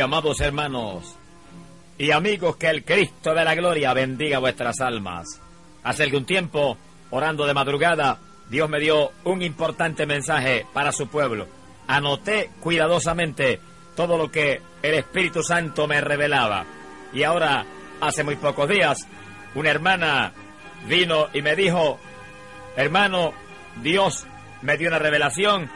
amados hermanos y amigos, que el Cristo de la gloria bendiga vuestras almas. Hace algún tiempo, orando de madrugada, Dios me dio un importante mensaje para su pueblo. Anoté cuidadosamente todo lo que el Espíritu Santo me revelaba. Y ahora, hace muy pocos días, una hermana vino y me dijo, hermano, Dios me dio una revelación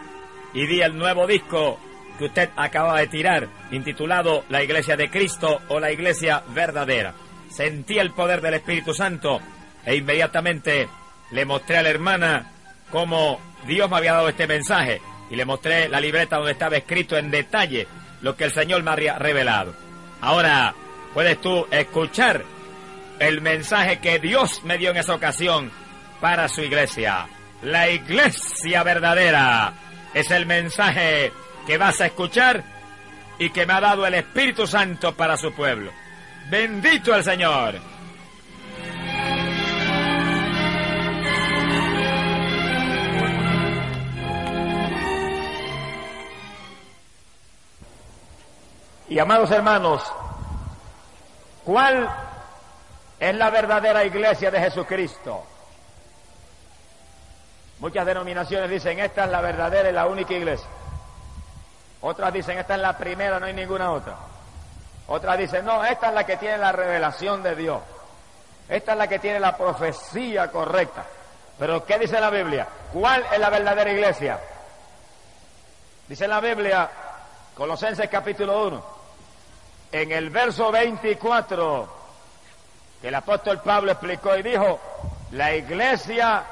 y di el nuevo disco que usted acaba de tirar, intitulado La Iglesia de Cristo o la Iglesia Verdadera. Sentí el poder del Espíritu Santo e inmediatamente le mostré a la hermana cómo Dios me había dado este mensaje y le mostré la libreta donde estaba escrito en detalle lo que el Señor me había revelado. Ahora puedes tú escuchar el mensaje que Dios me dio en esa ocasión para su iglesia. La iglesia verdadera es el mensaje que vas a escuchar y que me ha dado el Espíritu Santo para su pueblo. Bendito el Señor. Y amados hermanos, ¿cuál es la verdadera iglesia de Jesucristo? Muchas denominaciones dicen, esta es la verdadera y la única iglesia. Otras dicen, esta es la primera, no hay ninguna otra. Otras dicen, no, esta es la que tiene la revelación de Dios. Esta es la que tiene la profecía correcta. Pero ¿qué dice la Biblia? ¿Cuál es la verdadera iglesia? Dice la Biblia, Colosenses capítulo 1, en el verso 24, que el apóstol Pablo explicó y dijo, la iglesia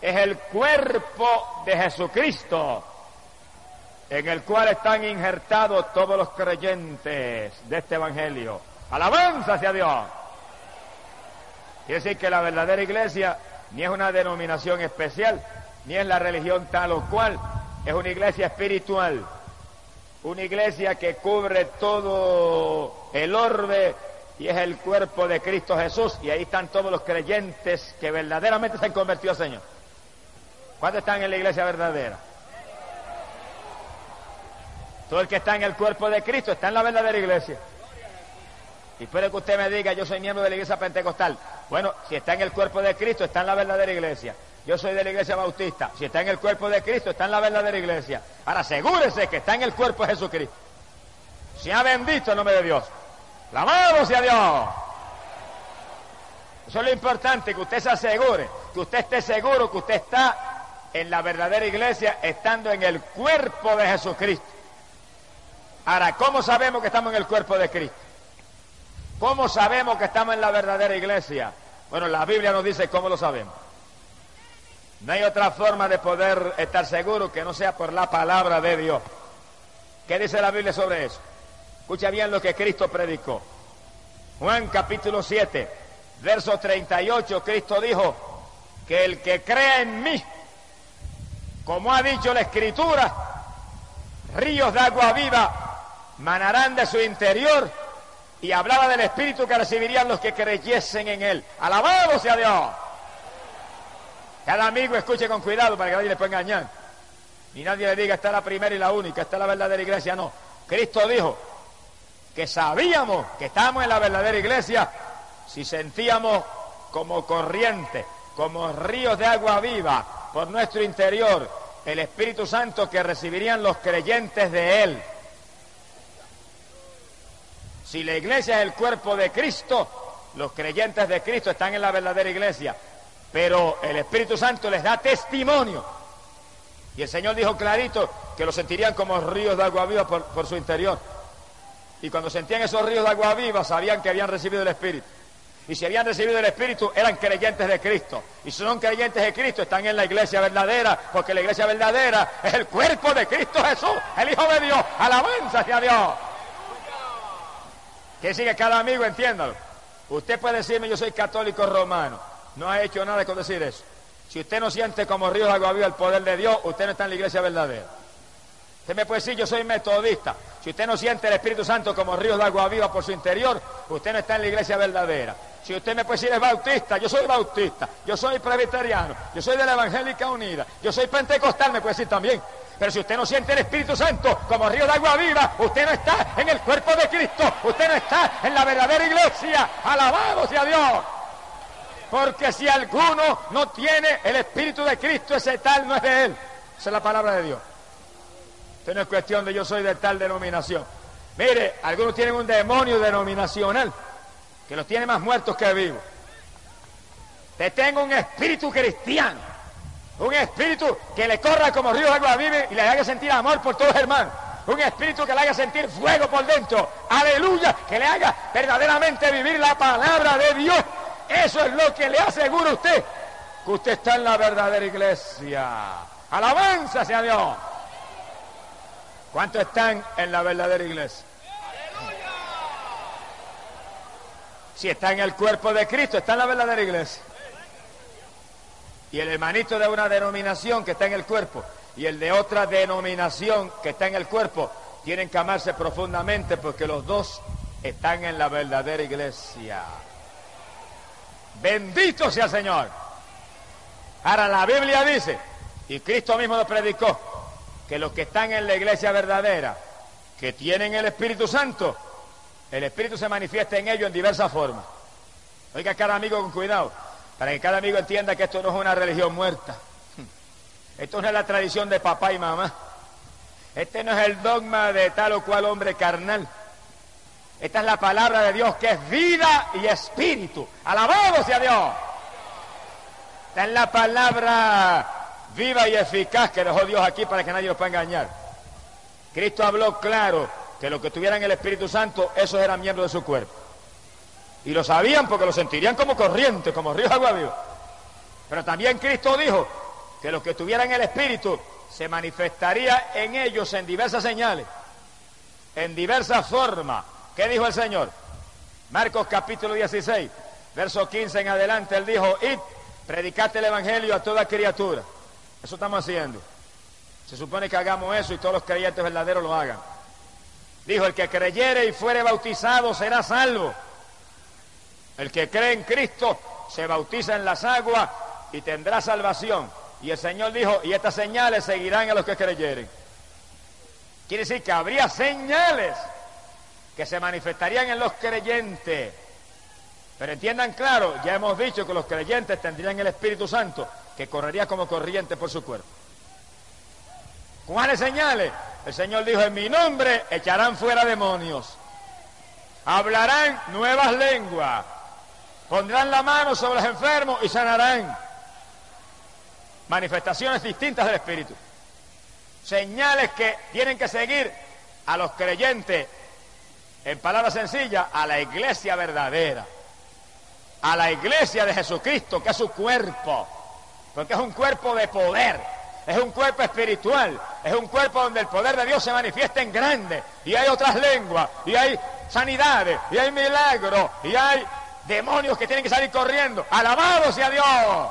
es el cuerpo de Jesucristo en el cual están injertados todos los creyentes de este Evangelio. Alabanza hacia Dios. Quiere decir que la verdadera iglesia ni es una denominación especial, ni es la religión tal o cual, es una iglesia espiritual, una iglesia que cubre todo el orbe y es el cuerpo de Cristo Jesús, y ahí están todos los creyentes que verdaderamente se han convertido, Señor. ¿Cuántos están en la iglesia verdadera? Todo el que está en el cuerpo de Cristo está en la verdadera iglesia. Y puede que usted me diga, yo soy miembro de la iglesia pentecostal. Bueno, si está en el cuerpo de Cristo, está en la verdadera iglesia. Yo soy de la iglesia bautista. Si está en el cuerpo de Cristo, está en la verdadera iglesia. Ahora asegúrese que está en el cuerpo de Jesucristo. ha bendito el nombre de Dios. ¡Lamado sea Dios! Eso es lo importante, que usted se asegure, que usted esté seguro que usted está en la verdadera iglesia, estando en el cuerpo de Jesucristo. Ahora, ¿cómo sabemos que estamos en el cuerpo de Cristo? ¿Cómo sabemos que estamos en la verdadera iglesia? Bueno, la Biblia nos dice cómo lo sabemos. No hay otra forma de poder estar seguro que no sea por la palabra de Dios. ¿Qué dice la Biblia sobre eso? Escucha bien lo que Cristo predicó. Juan capítulo 7, verso 38, Cristo dijo que el que cree en mí, como ha dicho la Escritura, ríos de agua viva manarán de su interior y hablaba del Espíritu que recibirían los que creyesen en Él. Alabado sea Dios. Cada amigo escuche con cuidado para que nadie le pueda engañar. Ni nadie le diga, esta es la primera y la única, esta es la verdadera iglesia. No. Cristo dijo que sabíamos que estábamos en la verdadera iglesia si sentíamos como corriente, como ríos de agua viva por nuestro interior el Espíritu Santo que recibirían los creyentes de Él. Si la iglesia es el cuerpo de Cristo, los creyentes de Cristo están en la verdadera iglesia. Pero el Espíritu Santo les da testimonio. Y el Señor dijo clarito que lo sentirían como ríos de agua viva por, su interior. Y cuando sentían esos ríos de agua viva, sabían que habían recibido el Espíritu. Y si habían recibido el Espíritu, eran creyentes de Cristo. Y si son creyentes de Cristo, están en la iglesia verdadera, porque la iglesia verdadera es el cuerpo de Cristo Jesús, el Hijo de Dios. Alabanza hacia Dios. Que sigue cada amigo, entiéndalo. Usted puede decirme yo soy católico romano. No ha hecho nada con decir eso. Si usted no siente como río de agua viva el poder de Dios, usted no está en la iglesia verdadera. Usted me puede decir yo soy metodista. Si usted no siente el Espíritu Santo como río de agua viva por su interior, usted no está en la iglesia verdadera. Si usted me puede decir es bautista, yo soy bautista, yo soy presbiteriano, yo soy de la Evangélica Unida, yo soy pentecostal, me puede decir también. Pero si usted no siente el Espíritu Santo como río de agua viva, usted no está en el cuerpo de Cristo, usted no está en la verdadera iglesia. Alabado sea Dios. Porque si alguno no tiene el Espíritu de Cristo, ese tal no es de él. Esa es la palabra de Dios. Esto no es cuestión de yo soy de tal denominación. Mire, algunos tienen un demonio denominacional que los tiene más muertos que vivos. Te tengo un espíritu cristiano, un espíritu que le corra como río de agua vive y le haga sentir amor por todos hermanos. Un espíritu que le haga sentir fuego por dentro. Aleluya. Que le haga verdaderamente vivir la palabra de Dios. Eso es lo que le aseguro a usted. Que usted está en la verdadera iglesia. Alabanza sea Dios. ¿Cuántos están en la verdadera iglesia? Si está en el cuerpo de Cristo, está en la verdadera iglesia y el hermanito de una denominación que está en el cuerpo y el de otra denominación que está en el cuerpo tienen que amarse profundamente porque los dos están en la verdadera iglesia. Bendito sea el Señor. Ahora la Biblia dice, y Cristo mismo lo predicó, que los que están en la iglesia verdadera, que tienen el Espíritu Santo, el Espíritu se manifiesta en ellos en diversas formas. Oiga, cada amigo con cuidado para que cada amigo entienda que esto no es una religión muerta. Esto no es la tradición de papá y mamá. Este no es el dogma de tal o cual hombre carnal. Esta es la palabra de Dios que es vida y espíritu. Alabado sea Dios. Esta es la palabra viva y eficaz que dejó Dios aquí para que nadie los pueda engañar. Cristo habló claro que los que tuvieran el Espíritu Santo, esos eran miembros de su cuerpo. Y lo sabían porque lo sentirían como corriente, como río de agua viva. Pero también Cristo dijo que los que tuvieran el Espíritu se manifestaría en ellos en diversas señales, en diversas formas. ¿Qué dijo el Señor? Marcos capítulo 16, verso 15 en adelante, él dijo, id, predicate el Evangelio a toda criatura. Eso estamos haciendo. Se supone que hagamos eso y todos los creyentes verdaderos lo hagan. Dijo, el que creyere y fuere bautizado será salvo el que cree en Cristo se bautiza en las aguas y tendrá salvación. Y el Señor dijo, y estas señales seguirán a los que creyeren. Quiere decir que habría señales que se manifestarían en los creyentes. Pero entiendan claro, ya hemos dicho que los creyentes tendrían el Espíritu Santo que correría como corriente por su cuerpo. ¿Cuáles señales? El Señor dijo, en mi nombre echarán fuera demonios, hablarán nuevas lenguas, Pondrán la mano sobre los enfermos y sanarán. Manifestaciones distintas del Espíritu. Señales que tienen que seguir a los creyentes, en palabras sencillas, a la iglesia verdadera. A la iglesia de Jesucristo, que es su cuerpo. Porque es un cuerpo de poder. Es un cuerpo espiritual. Es un cuerpo donde el poder de Dios se manifiesta en grande. Y hay otras lenguas. Y hay sanidades. Y hay milagros. Y hay demonios que tienen que salir corriendo. Alabado sea Dios.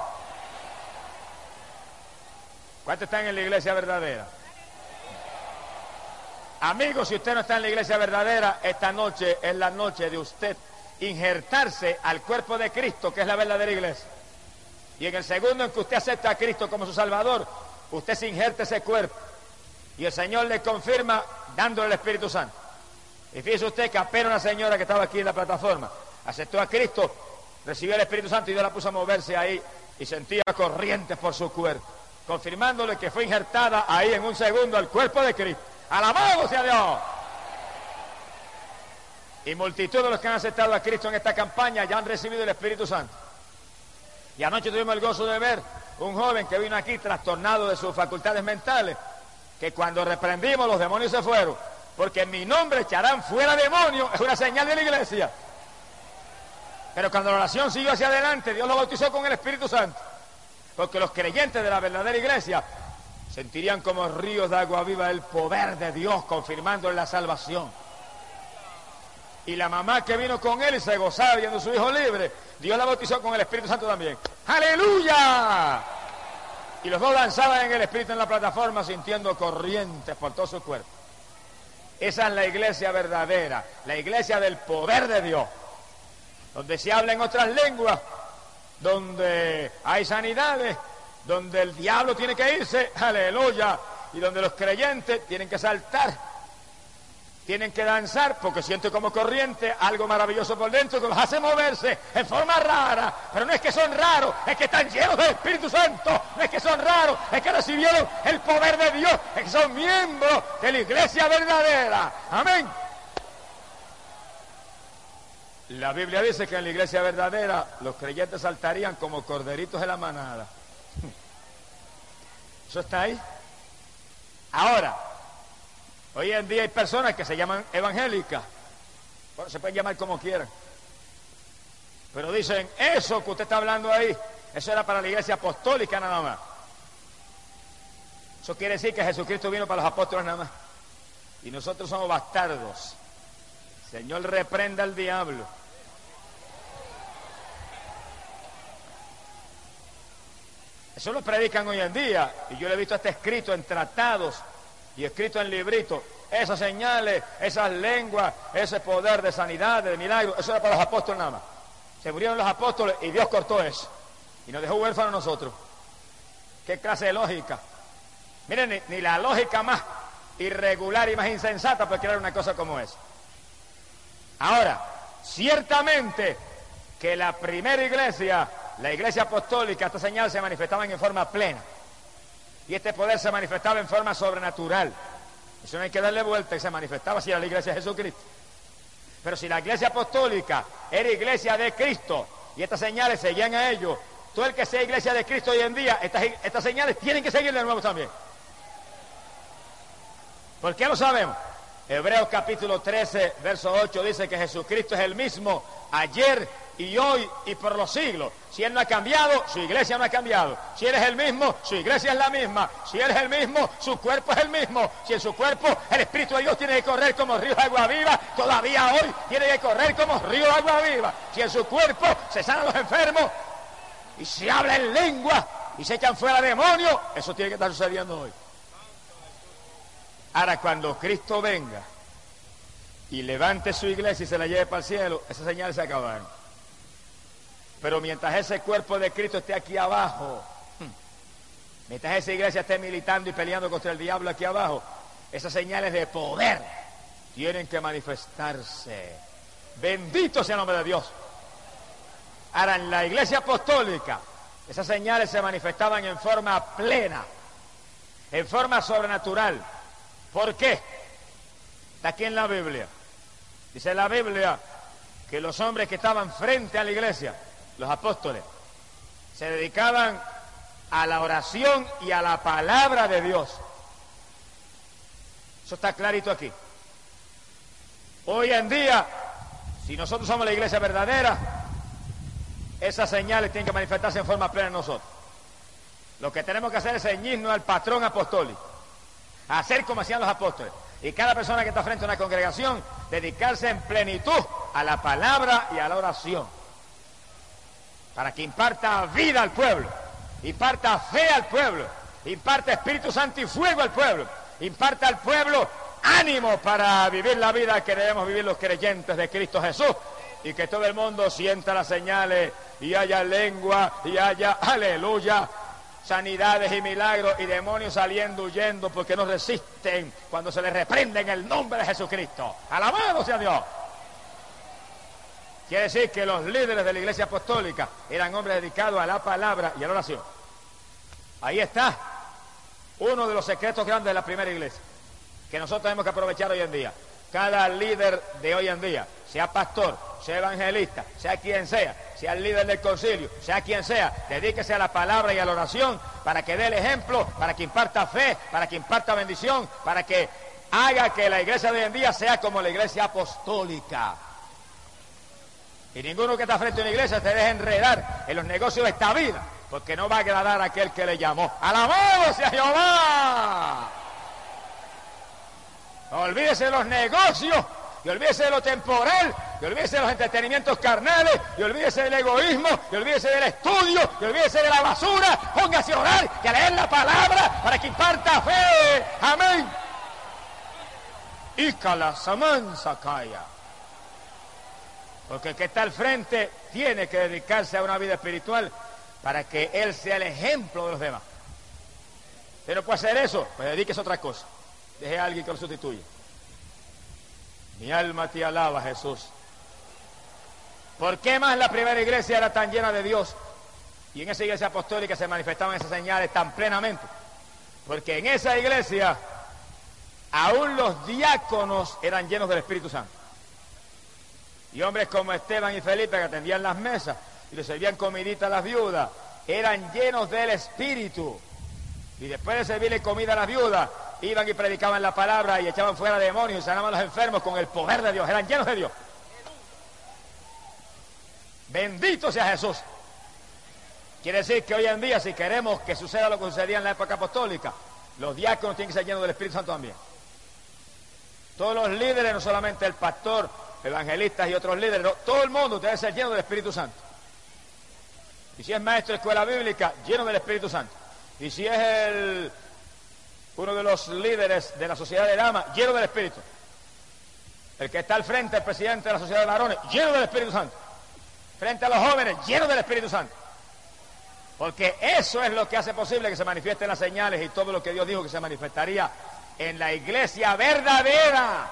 ¿Cuántos están en la iglesia verdadera? Amigos, si usted no está en la iglesia verdadera, esta noche es la noche de usted injertarse al cuerpo de Cristo, que es la verdadera iglesia. Y en el segundo en que usted acepta a Cristo como su Salvador, usted se injerte ese cuerpo. Y el Señor le confirma dándole el Espíritu Santo. Y fíjese usted que apenas una señora que estaba aquí en la plataforma aceptó a Cristo, recibió el Espíritu Santo y Dios la puso a moverse ahí y sentía corrientes por su cuerpo, confirmándole que fue injertada ahí en un segundo al cuerpo de Cristo. Alabado sea Dios. Y multitud de los que han aceptado a Cristo en esta campaña ya han recibido el Espíritu Santo. Y anoche tuvimos el gozo de ver un joven que vino aquí trastornado de sus facultades mentales, que cuando reprendimos los demonios se fueron, porque en mi nombre echarán fuera demonios, es una señal de la iglesia. Pero cuando la oración siguió hacia adelante, Dios lo bautizó con el Espíritu Santo. Porque los creyentes de la verdadera iglesia sentirían como ríos de agua viva el poder de Dios confirmando la salvación. Y la mamá que vino con él y se gozaba viendo a su hijo libre, Dios la bautizó con el Espíritu Santo también. ¡Aleluya! Y los dos danzaban en el Espíritu en la plataforma sintiendo corrientes por todo su cuerpo. Esa es la iglesia verdadera, la iglesia del poder de Dios donde se habla en otras lenguas, donde hay sanidades, donde el diablo tiene que irse, aleluya, y donde los creyentes tienen que saltar tienen que danzar porque sienten como corriente algo maravilloso por dentro que los hace moverse en forma rara. Pero no es que son raros, es que están llenos del Espíritu Santo. No es que son raros, es que recibieron el poder de Dios, es que son miembros de la iglesia verdadera. Amén. La Biblia dice que en la iglesia verdadera los creyentes saltarían como corderitos de la manada. ¿Eso está ahí? Ahora, Hoy en día hay personas que se llaman evangélicas. Bueno, se pueden llamar como quieran. Pero dicen, eso que usted está hablando ahí, eso era para la iglesia apostólica nada más. Eso quiere decir que Jesucristo vino para los apóstoles nada más. Y nosotros somos bastardos. Señor, reprenda al diablo. Eso lo predican hoy en día. Y yo lo he visto hasta escrito en tratados y escrito en librito, esas señales, esas lenguas, ese poder de sanidad, de milagro, eso era para los apóstoles nada más. Se murieron los apóstoles y Dios cortó eso. Y nos dejó huérfanos nosotros. ¿Qué clase de lógica? Miren, ni, la lógica más irregular y más insensata puede crear una cosa como esa. Ahora, ciertamente que la primera iglesia, la iglesia apostólica, esta señal se manifestaban en forma plena. Y este poder se manifestaba en forma sobrenatural. Eso no hay que darle vuelta y se manifestaba si era la iglesia de Jesucristo. Pero si la iglesia apostólica era iglesia de Cristo y estas señales seguían a ellos, todo el que sea iglesia de Cristo hoy en día, estas, estas señales tienen que seguir de nuevo también. ¿Por qué lo sabemos? Hebreos capítulo 13, verso 8 dice que Jesucristo es el mismo ayer y hoy y por los siglos. Si Él no ha cambiado, su iglesia no ha cambiado. Si Él es el mismo, su iglesia es la misma. Si Él es el mismo, su cuerpo es el mismo. Si en su cuerpo el Espíritu de Dios tiene que correr como río de agua viva, todavía hoy tiene que correr como río de agua viva. Si en su cuerpo se sanan los enfermos y se habla en lengua y se echan fuera demonios, eso tiene que estar sucediendo hoy. Ahora, cuando Cristo venga y levante su iglesia y se la lleve para el cielo, esas señales se acabaron. Pero mientras ese cuerpo de Cristo esté aquí abajo, hmm, mientras esa iglesia esté militando y peleando contra el diablo aquí abajo, esas señales de poder tienen que manifestarse. Bendito sea el nombre de Dios. Ahora, en la iglesia apostólica, esas señales se manifestaban en forma plena, en forma sobrenatural. ¿Por qué? Está aquí en la Biblia. Dice la Biblia que los hombres que estaban frente a la iglesia, los apóstoles, se dedicaban a la oración y a la palabra de Dios. Eso está clarito aquí. Hoy en día, si nosotros somos la iglesia verdadera, esas señales tienen que manifestarse en forma plena en nosotros. Lo que tenemos que hacer es ceñirnos al patrón apostólico hacer como hacían los apóstoles. Y cada persona que está frente a una congregación, dedicarse en plenitud a la palabra y a la oración. Para que imparta vida al pueblo, imparta fe al pueblo, imparta Espíritu Santo y fuego al pueblo, imparta al pueblo ánimo para vivir la vida que debemos vivir los creyentes de Cristo Jesús y que todo el mundo sienta las señales y haya lengua y haya aleluya sanidades y milagros y demonios saliendo huyendo porque no resisten cuando se les reprende en el nombre de Jesucristo. Alabado sea Dios. Quiere decir que los líderes de la iglesia apostólica eran hombres dedicados a la palabra y a la oración. Ahí está uno de los secretos grandes de la primera iglesia que nosotros tenemos que aprovechar hoy en día. Cada líder de hoy en día, sea pastor, sea evangelista, sea quien sea, sea el líder del concilio, sea quien sea, dedíquese a la palabra y a la oración para que dé el ejemplo, para que imparta fe, para que imparta bendición, para que haga que la iglesia de hoy en día sea como la iglesia apostólica. Y ninguno que está frente a una iglesia se deje enredar en los negocios de esta vida, porque no va a agradar a aquel que le llamó. ¡Alabado sea Jehová! Olvídese de los negocios y olvídese de lo temporal, y olvídese de los entretenimientos carnales, y olvídese del egoísmo, y olvídese del estudio, y olvídese de la basura, póngase a orar y a leer la palabra para que imparta fe. Amén. Y samansa calla. Porque el que está al frente tiene que dedicarse a una vida espiritual para que él sea el ejemplo de los demás. Usted no puede hacer eso, pues dedíquese a otra cosa. Deje a alguien que lo sustituya. Mi alma te alaba, Jesús. ¿Por qué más la primera iglesia era tan llena de Dios? Y en esa iglesia apostólica se manifestaban esas señales tan plenamente. Porque en esa iglesia aún los diáconos eran llenos del Espíritu Santo. Y hombres como Esteban y Felipe que atendían las mesas y le servían comidita a las viudas, eran llenos del Espíritu. Y después de servirle comida a las viudas, iban y predicaban la palabra y echaban fuera demonios y sanaban a los enfermos con el poder de Dios. Eran llenos de Dios. Bendito sea Jesús. Quiere decir que hoy en día, si queremos que suceda lo que sucedía en la época apostólica, los diáconos tienen que ser llenos del Espíritu Santo también. Todos los líderes, no solamente el pastor, evangelistas y otros líderes, todo el mundo debe ser lleno del Espíritu Santo. Y si es maestro de escuela bíblica, lleno del Espíritu Santo. Y si es el, uno de los líderes de la sociedad de damas, lleno del Espíritu. El que está al frente, el presidente de la sociedad de varones, lleno del Espíritu Santo. Frente a los jóvenes, lleno del Espíritu Santo. Porque eso es lo que hace posible que se manifiesten las señales y todo lo que Dios dijo que se manifestaría en la iglesia verdadera.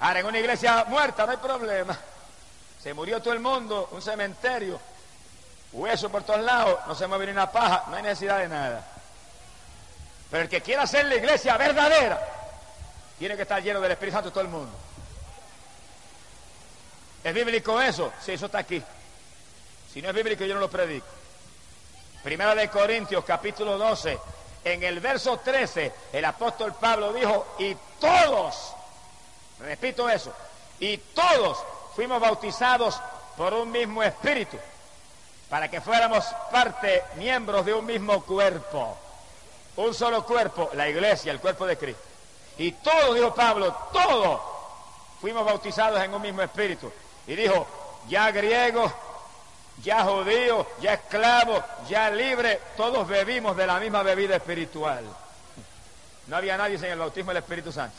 Ahora, en una iglesia muerta no hay problema. Se murió todo el mundo, un cementerio, hueso por todos lados, no se mueve ni una paja, no hay necesidad de nada. Pero el que quiera hacer la iglesia verdadera, tiene que estar lleno del Espíritu Santo todo el mundo. ¿Es bíblico eso? Sí, eso está aquí. Si no es bíblico, yo no lo predico. Primera de Corintios, capítulo 12, en el verso 13, el apóstol Pablo dijo, y todos, repito eso, y todos fuimos bautizados por un mismo espíritu, para que fuéramos parte, miembros de un mismo cuerpo. Un solo cuerpo, la iglesia, el cuerpo de Cristo. Y todos, dijo Pablo, todos fuimos bautizados en un mismo espíritu. Y dijo, ya griego, ya judío, ya esclavo, ya libre, todos bebimos de la misma bebida espiritual. No había nadie sin el bautismo del Espíritu Santo.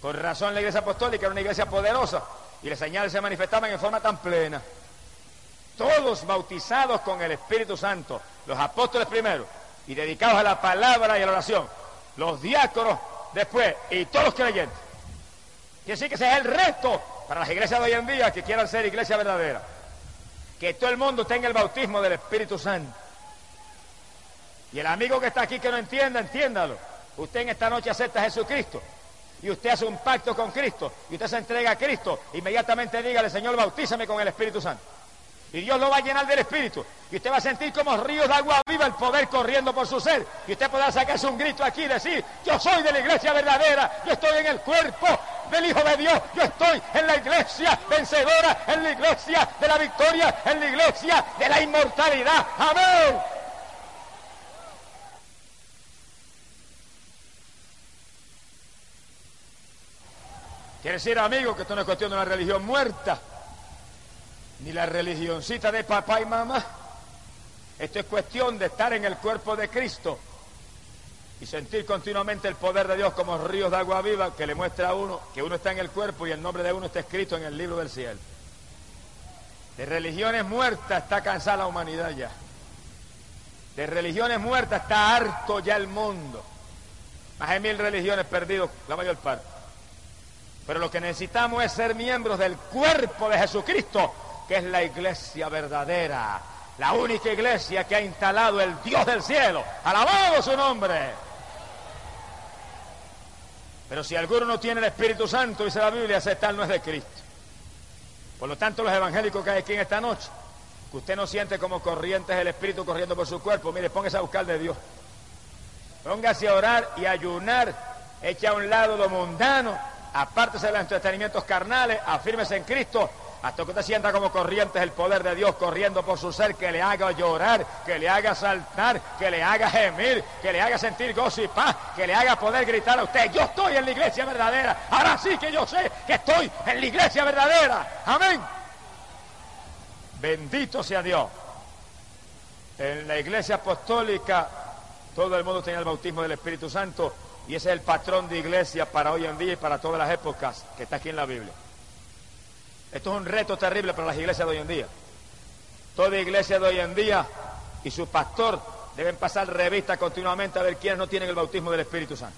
Por razón la iglesia apostólica era una iglesia poderosa y las señales se manifestaban en forma tan plena. Todos bautizados con el Espíritu Santo, los apóstoles primero y dedicados a la palabra y a la oración, los diáconos después y todos los creyentes. Quiere decir que ese es el resto para las iglesias de hoy en día que quieran ser iglesia verdadera que todo el mundo tenga el bautismo del Espíritu Santo. Y el amigo que está aquí que no entienda, entiéndalo. Usted en esta noche acepta a Jesucristo y usted hace un pacto con Cristo y usted se entrega a Cristo, inmediatamente dígale, Señor, bautízame con el Espíritu Santo. Y Dios lo va a llenar del Espíritu. Y usted va a sentir como ríos de agua viva el poder corriendo por su ser. Y usted podrá sacarse un grito aquí y decir, yo soy de la iglesia verdadera, yo estoy en el cuerpo del Hijo de Dios, yo estoy en la iglesia vencedora, en la iglesia de la victoria, en la iglesia de la inmortalidad. Amén. Quiere decir, amigo, que esto no es cuestión de una religión muerta ni la religioncita de papá y mamá. Esto es cuestión de estar en el cuerpo de Cristo y sentir continuamente el poder de Dios como ríos de agua viva que le muestra a uno que uno está en el cuerpo y el nombre de uno está escrito en el libro del cielo. De religiones muertas está cansada la humanidad ya. De religiones muertas está harto ya el mundo. Más de mil religiones perdidas, la mayor parte. Pero lo que necesitamos es ser miembros del cuerpo de Jesucristo que es la iglesia verdadera, la única iglesia que ha instalado el Dios del cielo. Alabado su nombre. Pero si alguno no tiene el Espíritu Santo, dice la Biblia, ese tal no es de Cristo. Por lo tanto, los evangélicos que hay aquí en esta noche, que usted no siente como corrientes el Espíritu corriendo por su cuerpo, mire, póngase a buscar de Dios. Póngase a orar y ayunar, eche a un lado lo mundano, apártese de los entretenimientos carnales, afírmese en Cristo hasta que usted sienta como corrientes el poder de Dios corriendo por su ser, que le haga llorar, que le haga saltar, que le haga gemir, que le haga sentir gozo y paz, que le haga poder gritar a usted, yo estoy en la iglesia verdadera, ahora sí que yo sé que estoy en la iglesia verdadera. Amén. Bendito sea Dios. En la iglesia apostólica todo el mundo tenía el bautismo del Espíritu Santo y ese es el patrón de iglesia para hoy en día y para todas las épocas que está aquí en la Biblia. Esto es un reto terrible para las iglesias de hoy en día. Toda iglesia de hoy en día y su pastor deben pasar revista continuamente a ver quiénes no tienen el bautismo del Espíritu Santo.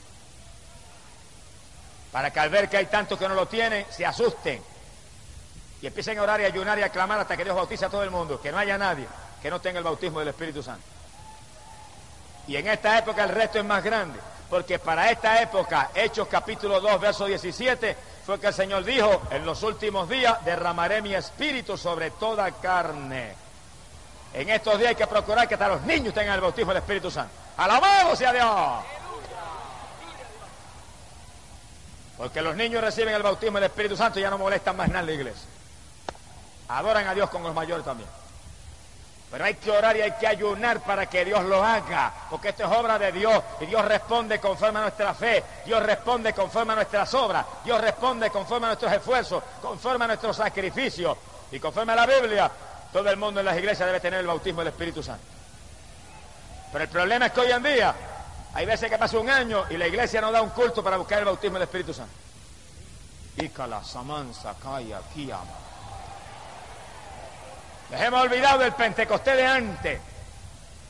Para que al ver que hay tantos que no lo tienen, se asusten y empiecen a orar y ayunar y a clamar hasta que Dios bautice a todo el mundo, que no haya nadie que no tenga el bautismo del Espíritu Santo. Y en esta época el resto es más grande, porque para esta época, Hechos capítulo 2, verso 17, que el Señor dijo, en los últimos días derramaré mi espíritu sobre toda carne. En estos días hay que procurar que hasta los niños tengan el bautismo del Espíritu Santo. Alabado sea Dios. Porque los niños reciben el bautismo del Espíritu Santo y ya no molestan más nada en la iglesia. Adoran a Dios con los mayores también. Pero hay que orar y hay que ayunar para que Dios lo haga, porque esto es obra de Dios y Dios responde conforme a nuestra fe, Dios responde conforme a nuestras obras, Dios responde conforme a nuestros esfuerzos, conforme a nuestros sacrificios y conforme a la Biblia. Todo el mundo en las iglesias debe tener el bautismo del Espíritu Santo. Pero el problema es que hoy en día hay veces que pasa un año y la iglesia no da un culto para buscar el bautismo del Espíritu Santo. Les hemos olvidado del Pentecostés de antes.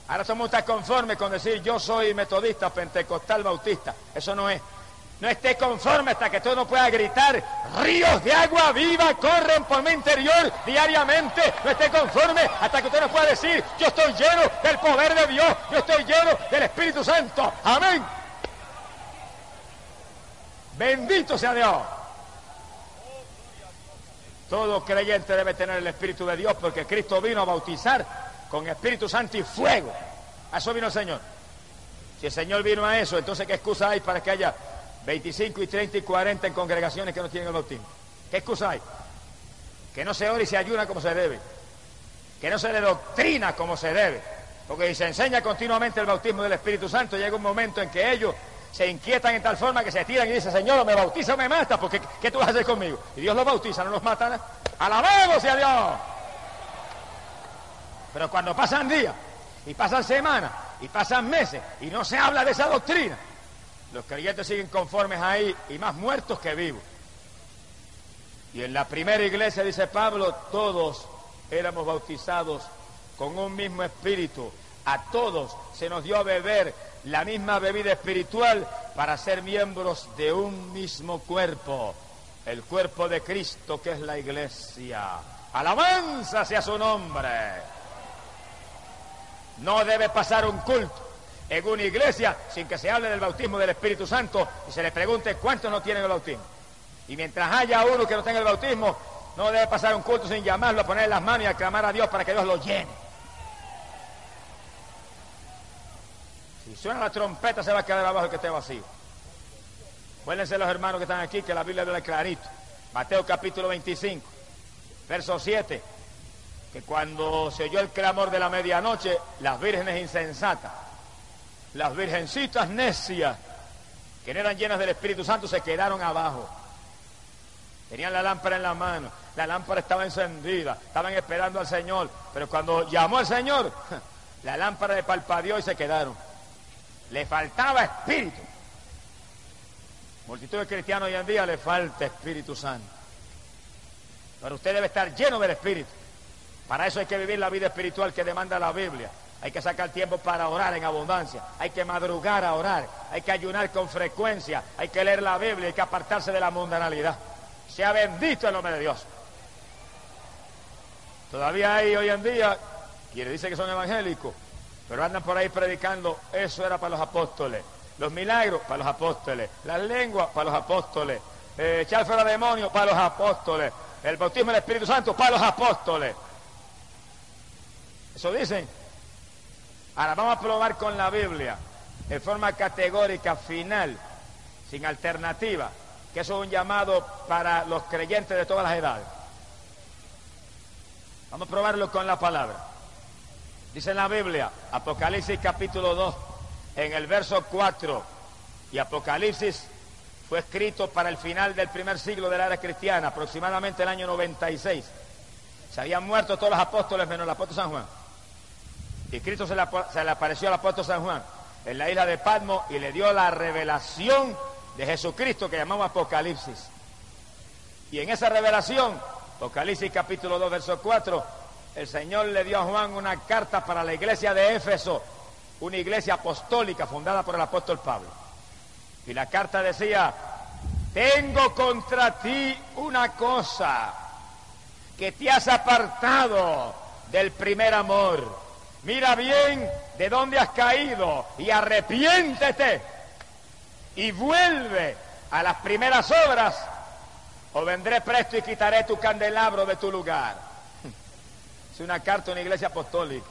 Ahora somos tan conformes con decir yo soy metodista, pentecostal, bautista. Eso no es. No esté conforme hasta que tú no puedas gritar, ríos de agua viva corren por mi interior diariamente. No esté conforme hasta que usted no pueda decir, yo estoy lleno del poder de Dios, yo estoy lleno del Espíritu Santo. Amén. Bendito sea Dios. Todo creyente debe tener el Espíritu de Dios porque Cristo vino a bautizar con Espíritu Santo y fuego. A eso vino el Señor. Si el Señor vino a eso, entonces ¿qué excusa hay para que haya 25 y 30 y 40 en congregaciones que no tienen el bautismo? ¿Qué excusa hay? Que no se ore y se ayuna como se debe. Que no se le doctrina como se debe. Porque si se enseña continuamente el bautismo del Espíritu Santo, llega un momento en que ellos se inquietan en tal forma que se tiran y dicen, Señor, me bautiza o me mata, porque ¿qué tú vas a hacer conmigo? Y Dios los bautiza, no los mata. Alabemos a Dios. Pero cuando pasan días, y pasan semanas, y pasan meses, y no se habla de esa doctrina, los creyentes siguen conformes ahí y más muertos que vivos. Y en la primera iglesia, dice Pablo, todos éramos bautizados con un mismo espíritu. A todos se nos dio a beber la misma bebida espiritual para ser miembros de un mismo cuerpo, el cuerpo de Cristo que es la iglesia. Alabanza sea su nombre. No debe pasar un culto en una iglesia sin que se hable del bautismo del Espíritu Santo y se le pregunte cuántos no tienen el bautismo. Y mientras haya uno que no tenga el bautismo, no debe pasar un culto sin llamarlo, poner las manos y aclamar a Dios para que Dios lo llene. Si suena la trompeta se va a quedar abajo el que esté vacío. Acuérdense los hermanos que están aquí que la Biblia habla clarito. Mateo capítulo 25, verso 7, que cuando se oyó el clamor de la medianoche, las vírgenes insensatas, las virgencitas necias, que no eran llenas del Espíritu Santo, se quedaron abajo. Tenían la lámpara en la mano, la lámpara estaba encendida, estaban esperando al Señor, pero cuando llamó al Señor, la lámpara de palpadeó y se quedaron. Le faltaba espíritu. Multitud de cristianos hoy en día le falta Espíritu Santo. Pero usted debe estar lleno del Espíritu. Para eso hay que vivir la vida espiritual que demanda la Biblia. Hay que sacar tiempo para orar en abundancia. Hay que madrugar a orar. Hay que ayunar con frecuencia. Hay que leer la Biblia. Hay que apartarse de la mundanalidad. Sea bendito el nombre de Dios. Todavía hay hoy en día quienes dicen que son evangélicos pero andan por ahí predicando, eso era para los apóstoles. Los milagros para los apóstoles. Las lenguas para los apóstoles. Eh, echar fuera demonios para los apóstoles. El bautismo del Espíritu Santo para los apóstoles. Eso dicen. Ahora vamos a probar con la Biblia, de forma categórica, final, sin alternativa, que eso es un llamado para los creyentes de todas las edades. Vamos a probarlo con la palabra. Dice en la Biblia, Apocalipsis capítulo 2, en el verso 4, y Apocalipsis fue escrito para el final del primer siglo de la era cristiana, aproximadamente el año 96. Se habían muerto todos los apóstoles menos el apóstol San Juan. Y Cristo se le, apareció al apóstol San Juan en la isla de Patmos y le dio la revelación de Jesucristo que llamamos Apocalipsis. Y en esa revelación, Apocalipsis capítulo 2, verso 4, el Señor le dio a Juan una carta para la iglesia de Éfeso una iglesia apostólica fundada por el apóstol Pablo. Y la carta decía, tengo contra ti una cosa, que te has apartado del primer amor. Mira bien de dónde has caído y arrepiéntete y vuelve a las primeras obras o vendré presto y quitaré tu candelabro de tu lugar. Una carta de una iglesia apostólica.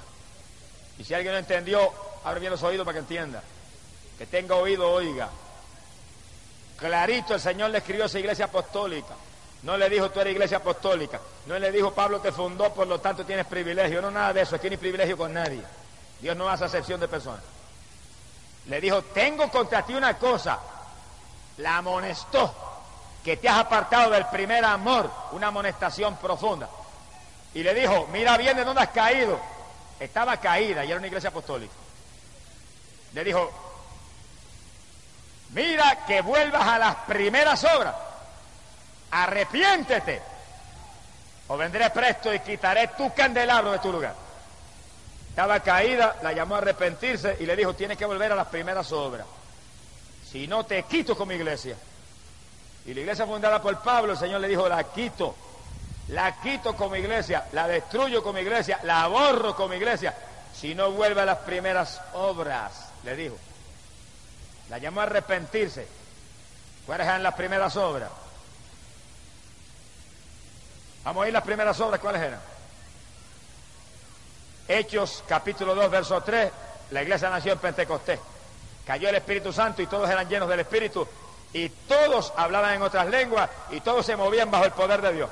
Y si alguien no entendió, abre bien los oídos para que entienda. Que tenga oído, oiga. Clarito el Señor le escribió a esa iglesia apostólica. No le dijo tú eres iglesia apostólica. No le dijo Pablo te fundó, por lo tanto tienes privilegio. No, nada de eso. Aquí ni privilegio con nadie. Dios no hace acepción de personas. Le dijo, tengo contra ti una cosa. La amonestó. Que te has apartado del primer amor. Una amonestación profunda. Y le dijo, mira bien de dónde has caído. Estaba caída y era una iglesia apostólica. Le dijo, mira que vuelvas a las primeras obras. Arrepiéntete. O vendré presto y quitaré tu candelabro de tu lugar. Estaba caída, la llamó a arrepentirse y le dijo, tienes que volver a las primeras obras. Si no, te quito como iglesia. Y la iglesia fundada por Pablo, el Señor le dijo, la quito. La quito como iglesia, la destruyo como iglesia, la borro como iglesia. Si no vuelve a las primeras obras, le dijo. La llamó a arrepentirse. ¿Cuáles eran las primeras obras? Vamos a ir las primeras obras, ¿cuáles eran? Hechos capítulo 2, verso 3, la iglesia nació en Pentecostés. Cayó el Espíritu Santo y todos eran llenos del Espíritu y todos hablaban en otras lenguas y todos se movían bajo el poder de Dios.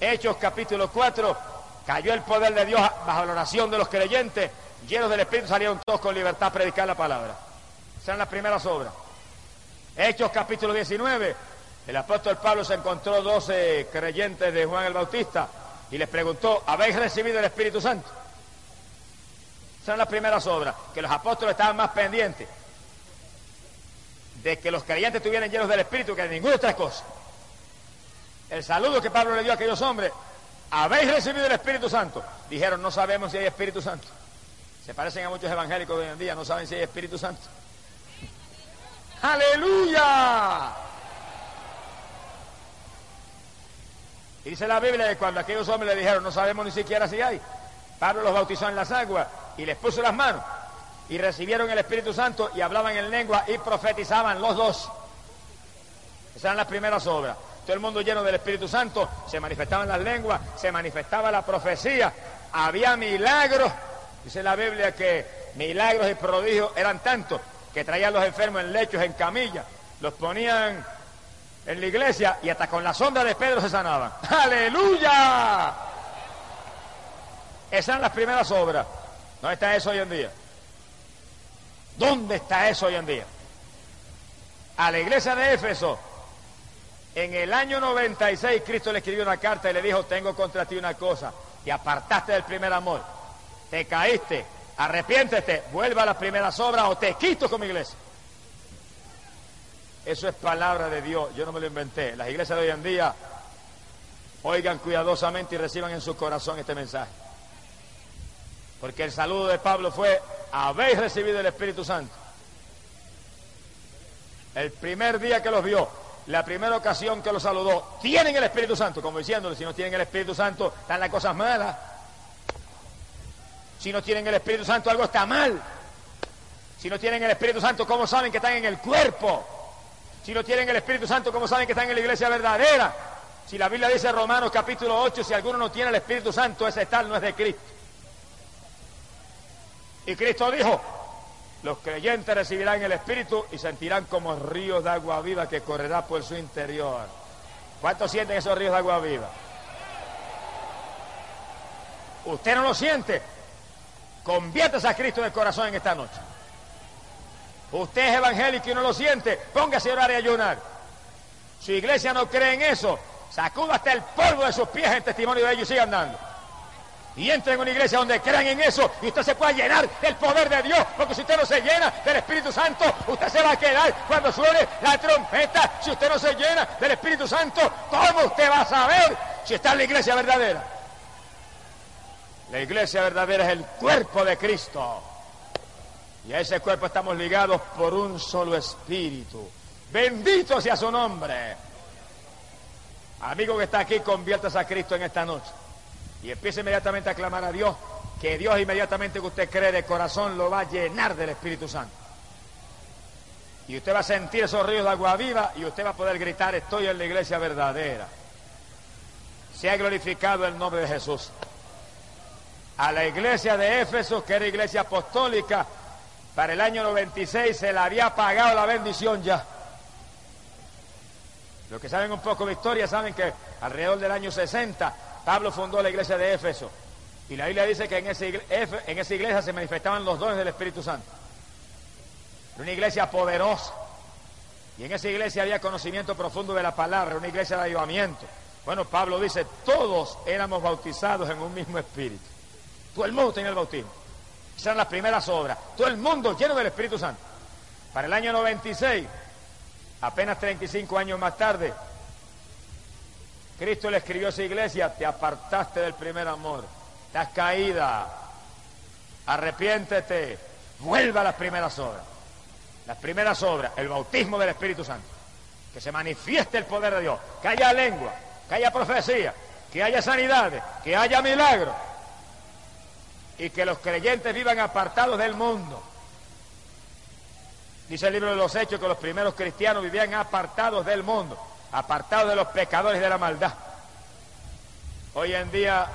Hechos capítulo 4, cayó el poder de Dios bajo la oración de los creyentes, llenos del Espíritu salieron todos con libertad a predicar la palabra. Esas eran las primeras obras. Hechos capítulo 19, el apóstol Pablo se encontró 12 creyentes de Juan el Bautista y les preguntó, ¿habéis recibido el Espíritu Santo? Eran las primeras obras, que los apóstoles estaban más pendientes de que los creyentes estuvieran llenos del Espíritu que de ninguna otra cosa. El saludo que Pablo le dio a aquellos hombres, ¿habéis recibido el Espíritu Santo? Dijeron, no sabemos si hay Espíritu Santo. Se parecen a muchos evangélicos de hoy en día, no saben si hay Espíritu Santo. ¡Aleluya! Dice la Biblia que cuando aquellos hombres le dijeron, no sabemos ni siquiera si hay, Pablo los bautizó en las aguas y les puso las manos y recibieron el Espíritu Santo y hablaban en lengua y profetizaban los dos. Esas eran las primeras obras. Todo el mundo lleno del Espíritu Santo, se manifestaban las lenguas, se manifestaba la profecía, había milagros. Dice la Biblia que milagros y prodigios eran tantos que traían los enfermos en lechos, en camillas, los ponían en la iglesia y hasta con la sombra de Pedro se sanaban. ¡Aleluya! Esas eran las primeras obras. ¿Dónde está eso hoy en día? ¿Dónde está eso hoy en día? A la iglesia de Éfeso, en el año 96, Cristo le escribió una carta y le dijo, tengo contra ti una cosa, te apartaste del primer amor, te caíste, arrepiéntete, vuelva a las primeras obras o te quito como iglesia. Eso es palabra de Dios, yo no me lo inventé. Las iglesias de hoy en día oigan cuidadosamente y reciban en su corazón este mensaje. Porque el saludo de Pablo fue, habéis recibido el Espíritu Santo. El primer día que los vio, la primera ocasión que los saludó, tienen el Espíritu Santo, como diciéndole, si no tienen el Espíritu Santo, están las cosas malas. Si no tienen el Espíritu Santo, algo está mal. Si no tienen el Espíritu Santo, ¿cómo saben que están en el cuerpo? Si no tienen el Espíritu Santo, ¿cómo saben que están en la iglesia verdadera? Si la Biblia dice Romanos capítulo 8, si alguno no tiene el Espíritu Santo, ese tal no es de Cristo. Y Cristo dijo, los creyentes recibirán el Espíritu y sentirán como ríos de agua viva que correrá por su interior. ¿Cuántos sienten esos ríos de agua viva? ¿Usted no lo siente? Conviértase a Cristo el corazón en esta noche. Usted es evangélico y no lo siente, póngase a orar y ayunar. Su iglesia no cree en eso, sacuda hasta el polvo de sus pies en testimonio de ellos y siga andando. Y entre en una iglesia donde crean en eso y usted se pueda llenar del poder de Dios, porque si usted no se llena del Espíritu Santo, usted se va a quedar cuando suene la trompeta. Si usted no se llena del Espíritu Santo, ¿cómo usted va a saber si está en la iglesia verdadera? La iglesia verdadera es el cuerpo de Cristo. Y a ese cuerpo estamos ligados por un solo espíritu. Bendito sea su nombre. Amigo que está aquí, conviértase a Cristo en esta noche. Y empiece inmediatamente a clamar a Dios, que Dios inmediatamente que usted cree de corazón lo va a llenar del Espíritu Santo. Y usted va a sentir esos ríos de agua viva y usted va a poder gritar, estoy en la iglesia verdadera. Se ha glorificado el nombre de Jesús. A la iglesia de Éfeso, que era iglesia apostólica, para el año 96 se le había pagado la bendición ya. Los que saben un poco de historia saben que alrededor del año 60 Pablo fundó la iglesia de Éfeso. Y la Biblia dice que en esa, iglesia, se manifestaban los dones del Espíritu Santo. Era una iglesia poderosa. Y en esa iglesia había conocimiento profundo de la palabra, una iglesia de ayudamiento. Bueno, Pablo dice, todos éramos bautizados en un mismo espíritu. Todo el mundo tenía el bautismo. Esas eran las primeras obras. Todo el mundo lleno del Espíritu Santo. Para el año 96, apenas 35 años más tarde, Cristo le escribió a esa iglesia, te apartaste del primer amor, estás caída, arrepiéntete, vuelva a las primeras obras. Las primeras obras, el bautismo del Espíritu Santo, que se manifieste el poder de Dios, que haya lengua, que haya profecía, que haya sanidades, que haya milagros y que los creyentes vivan apartados del mundo. Dice el libro de los Hechos que los primeros cristianos vivían apartados del mundo, apartados de los pecadores de la maldad. Hoy en día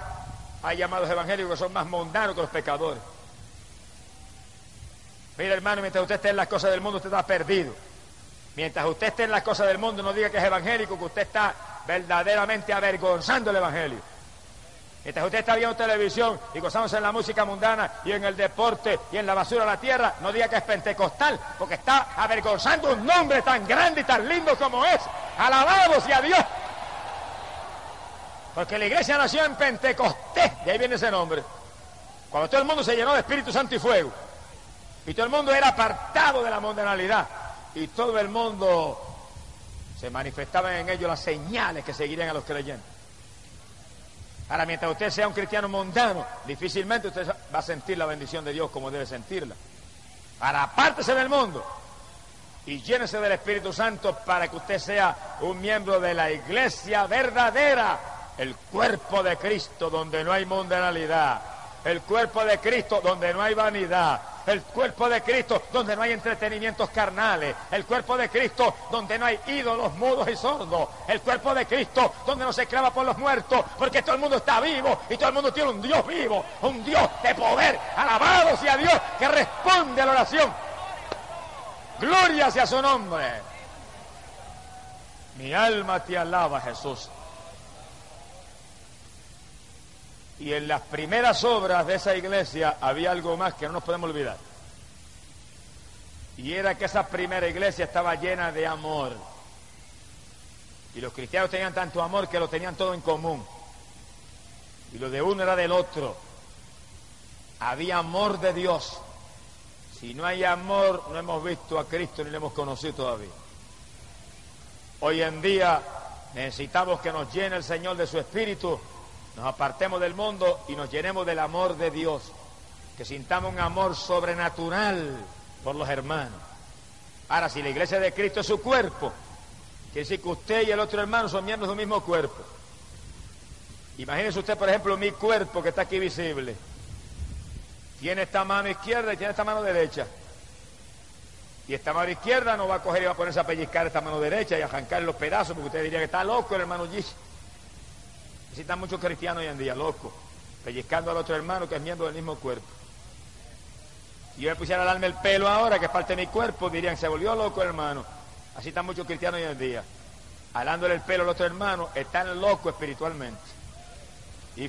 hay llamados evangélicos que son más mundanos que los pecadores. Mira hermano, mientras usted esté en las cosas del mundo, usted está perdido. Mientras usted esté en las cosas del mundo, no diga que es evangélico, que usted está verdaderamente avergonzando el evangelio. Mientras usted está viendo televisión y gozándose en la música mundana y en el deporte y en la basura de la tierra, no diga que es pentecostal, porque está avergonzando un nombre tan grande y tan lindo como es. Alabado sea Dios. Porque la iglesia nació en Pentecostés, de ahí viene ese nombre. Cuando todo el mundo se llenó de Espíritu Santo y fuego. Y todo el mundo era apartado de la mundanalidad. Y todo el mundo se manifestaban en ellos las señales que seguirían a los creyentes. Ahora, mientras usted sea un cristiano mundano, difícilmente usted va a sentir la bendición de Dios como debe sentirla. Ahora, apártese del mundo y llénese del Espíritu Santo para que usted sea un miembro de la iglesia verdadera, el cuerpo de Cristo donde no hay mundanalidad, el cuerpo de Cristo donde no hay vanidad, el cuerpo de Cristo donde no hay entretenimientos carnales, el cuerpo de Cristo donde no hay ídolos mudos y sordos, el cuerpo de Cristo donde no se clava por los muertos, porque todo el mundo está vivo y todo el mundo tiene un Dios vivo, un Dios de poder, alabado sea Dios que responde a la oración. Gloria sea su nombre. Mi alma te alaba, Jesús. Y en las primeras obras de esa iglesia había algo más que no nos podemos olvidar. Y era que esa primera iglesia estaba llena de amor. Y los cristianos tenían tanto amor que lo tenían todo en común. Y lo de uno era del otro. Había amor de Dios. Si no hay amor, no hemos visto a Cristo ni le hemos conocido todavía. Hoy en día necesitamos que nos llene el Señor de su Espíritu nos apartemos del mundo y nos llenemos del amor de Dios, que sintamos un amor sobrenatural por los hermanos. Ahora, si la iglesia de Cristo es su cuerpo, quiere decir que usted y el otro hermano son miembros de un mismo cuerpo. Imagínese usted, por ejemplo, mi cuerpo que está aquí visible. Tiene esta mano izquierda y tiene esta mano derecha. Y esta mano izquierda no va a coger y va a ponerse a pellizcar esta mano derecha y a arrancar los pedazos, porque usted diría que está loco el hermano Gis. Necesitan muchos cristianos hoy en día, locos, pellizcando al otro hermano que es miembro del mismo cuerpo. Si yo me pusiera a darme el pelo ahora, que es parte de mi cuerpo, dirían, se volvió loco hermano. Así están muchos cristianos hoy en día. Alándole el pelo al otro hermano, están locos espiritualmente. Y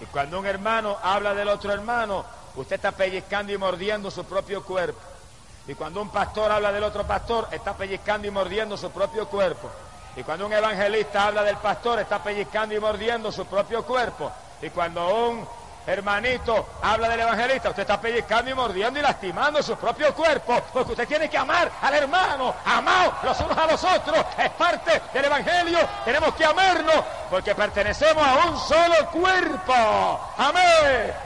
Y cuando un hermano habla del otro hermano, usted está pellizcando y mordiendo su propio cuerpo. Y cuando un pastor habla del otro pastor, está pellizcando y mordiendo su propio cuerpo. Y cuando un evangelista habla del pastor, está pellizcando y mordiendo su propio cuerpo. Y cuando un hermanito habla del evangelista, usted está pellizcando y mordiendo y lastimando su propio cuerpo, porque usted tiene que amar al hermano, amados los unos a los otros, es parte del evangelio, tenemos que amarnos, porque pertenecemos a un solo cuerpo. Amén.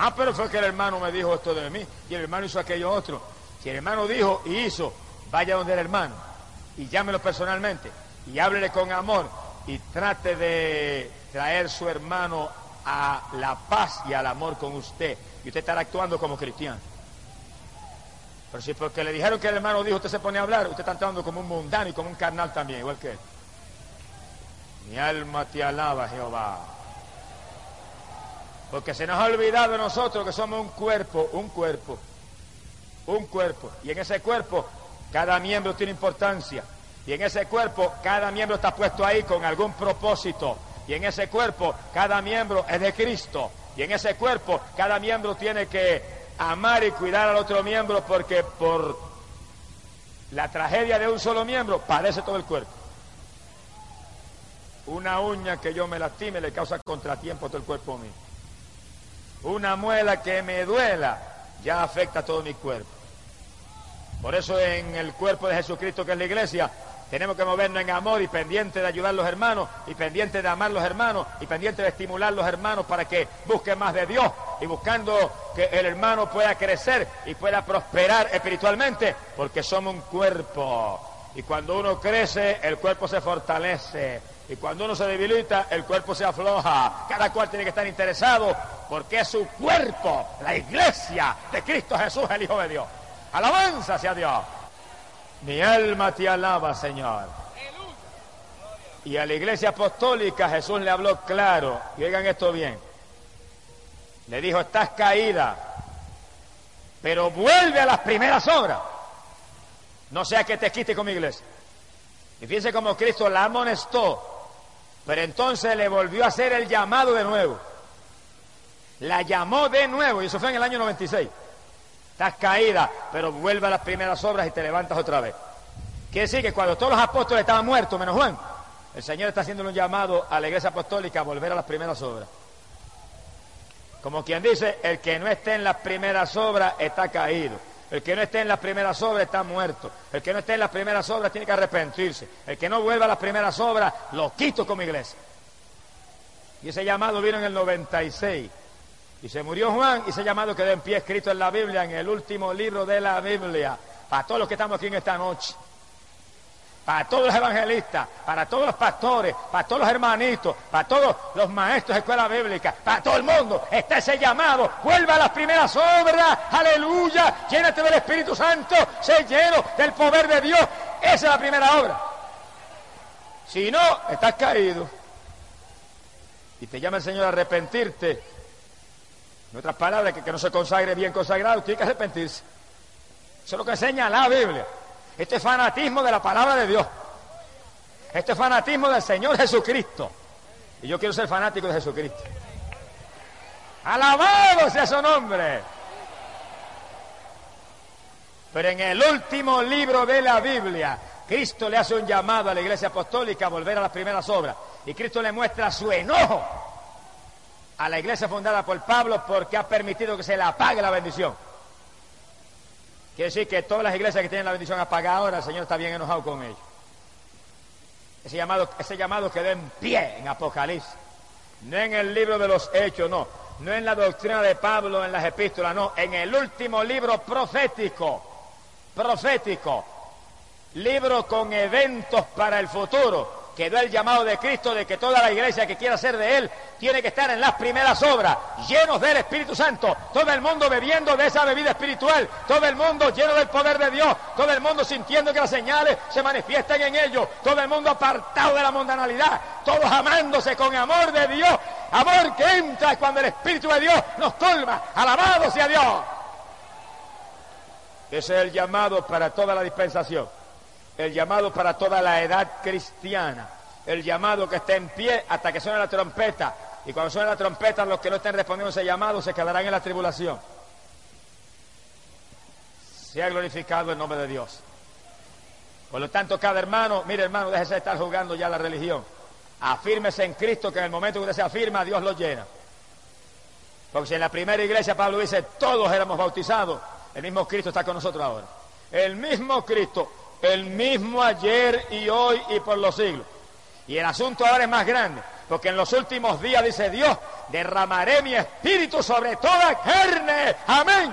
Ah, pero fue que el hermano me dijo esto de mí y el hermano hizo aquello otro. Si el hermano dijo y hizo, vaya donde el hermano y llámelo personalmente y háblele con amor y trate de traer su hermano a la paz y al amor con usted. Y usted estará actuando como cristiano. Pero si porque le dijeron que el hermano dijo, usted se pone a hablar, usted está actuando como un mundano y como un carnal también, igual que él. Mi alma te alaba, Jehová. Porque se nos ha olvidado nosotros que somos un cuerpo, un cuerpo, un cuerpo. Y en ese cuerpo cada miembro tiene importancia. Y en ese cuerpo cada miembro está puesto ahí con algún propósito. Y en ese cuerpo cada miembro es de Cristo. Y en ese cuerpo cada miembro tiene que amar y cuidar al otro miembro porque por la tragedia de un solo miembro padece todo el cuerpo. Una uña que yo me lastime le causa contratiempo a todo el cuerpo mío. Una muela que me duela ya afecta a todo mi cuerpo. Por eso en el cuerpo de Jesucristo que es la iglesia tenemos que movernos en amor y pendiente de ayudar a los hermanos y pendiente de amar a los hermanos y pendiente de estimular a los hermanos para que busquen más de Dios y buscando que el hermano pueda crecer y pueda prosperar espiritualmente porque somos un cuerpo. Y cuando uno crece, el cuerpo se fortalece. Y cuando uno se debilita, el cuerpo se afloja. Cada cual tiene que estar interesado porque es su cuerpo, la iglesia de Cristo Jesús, el Hijo de Dios. Alabanza hacia Dios. Mi alma te alaba, Señor. Y a la iglesia apostólica Jesús le habló claro. Y oigan esto bien. Le dijo, estás caída, pero vuelve a las primeras obras. No sea que te quite con mi iglesia. Y fíjense cómo Cristo la amonestó, pero entonces le volvió a hacer el llamado de nuevo. La llamó de nuevo, y eso fue en el año 96. Estás caída, pero vuelve a las primeras obras y te levantas otra vez. Quiere decir que cuando todos los apóstoles estaban muertos, menos Juan, el Señor está haciendo un llamado a la iglesia apostólica a volver a las primeras obras. Como quien dice, el que no esté en las primeras obras está caído. El que no esté en las primeras obras está muerto. El que no esté en las primeras obras tiene que arrepentirse. El que no vuelva a las primeras obras, lo quito como iglesia. Y ese llamado vino en el 96. Y se murió Juan y ese llamado quedó en pie escrito en la Biblia, en el último libro de la Biblia. Para todos los que estamos aquí en esta noche para todos los evangelistas, para todos los pastores, para todos los hermanitos, para todos los maestros de escuela bíblica, para todo el mundo. Está ese llamado. Vuelva a las primeras obras. Aleluya. Llénate del Espíritu Santo. Sé lleno del poder de Dios. Esa es la primera obra. Si no, estás caído. Y te llama el Señor a arrepentirte. En otras palabras, que, que no se consagre bien consagrado, tiene que arrepentirse. Eso es lo que enseña la Biblia. Este fanatismo de la palabra de Dios. Este fanatismo del Señor Jesucristo. Y yo quiero ser fanático de Jesucristo. Alabado sea su nombre. Pero en el último libro de la Biblia, Cristo le hace un llamado a la iglesia apostólica a volver a las primeras obras. Y Cristo le muestra su enojo a la iglesia fundada por Pablo porque ha permitido que se le apague la bendición. Quiere decir que todas las iglesias que tienen la bendición apagada ahora, el Señor está bien enojado con ellos. Ese llamado, ese llamado quedó en pie en Apocalipsis. No en el libro de los hechos, no. No en la doctrina de Pablo, en las epístolas, no. En el último libro profético. Profético. Libro con eventos para el futuro quedó el llamado de Cristo de que toda la iglesia que quiera ser de Él tiene que estar en las primeras obras, llenos del Espíritu Santo, todo el mundo bebiendo de esa bebida espiritual, todo el mundo lleno del poder de Dios, todo el mundo sintiendo que las señales se manifiestan en ellos, todo el mundo apartado de la mundanalidad, todos amándose con amor de Dios, amor que entra cuando el Espíritu de Dios nos colma, alabado sea Dios. Ese es el llamado para toda la dispensación el llamado para toda la edad cristiana, el llamado que esté en pie hasta que suene la trompeta. Y cuando suene la trompeta, los que no estén respondiendo ese llamado se quedarán en la tribulación. Sea glorificado el nombre de Dios. Por lo tanto, cada hermano, mire hermano, déjese de estar jugando ya la religión. Afírmese en Cristo que en el momento que usted se afirma, Dios lo llena. Porque si en la primera iglesia Pablo dice, todos éramos bautizados, el mismo Cristo está con nosotros ahora. El mismo Cristo, el mismo ayer y hoy y por los siglos. Y el asunto ahora es más grande, porque en los últimos días, dice Dios, derramaré mi espíritu sobre toda carne. Amén.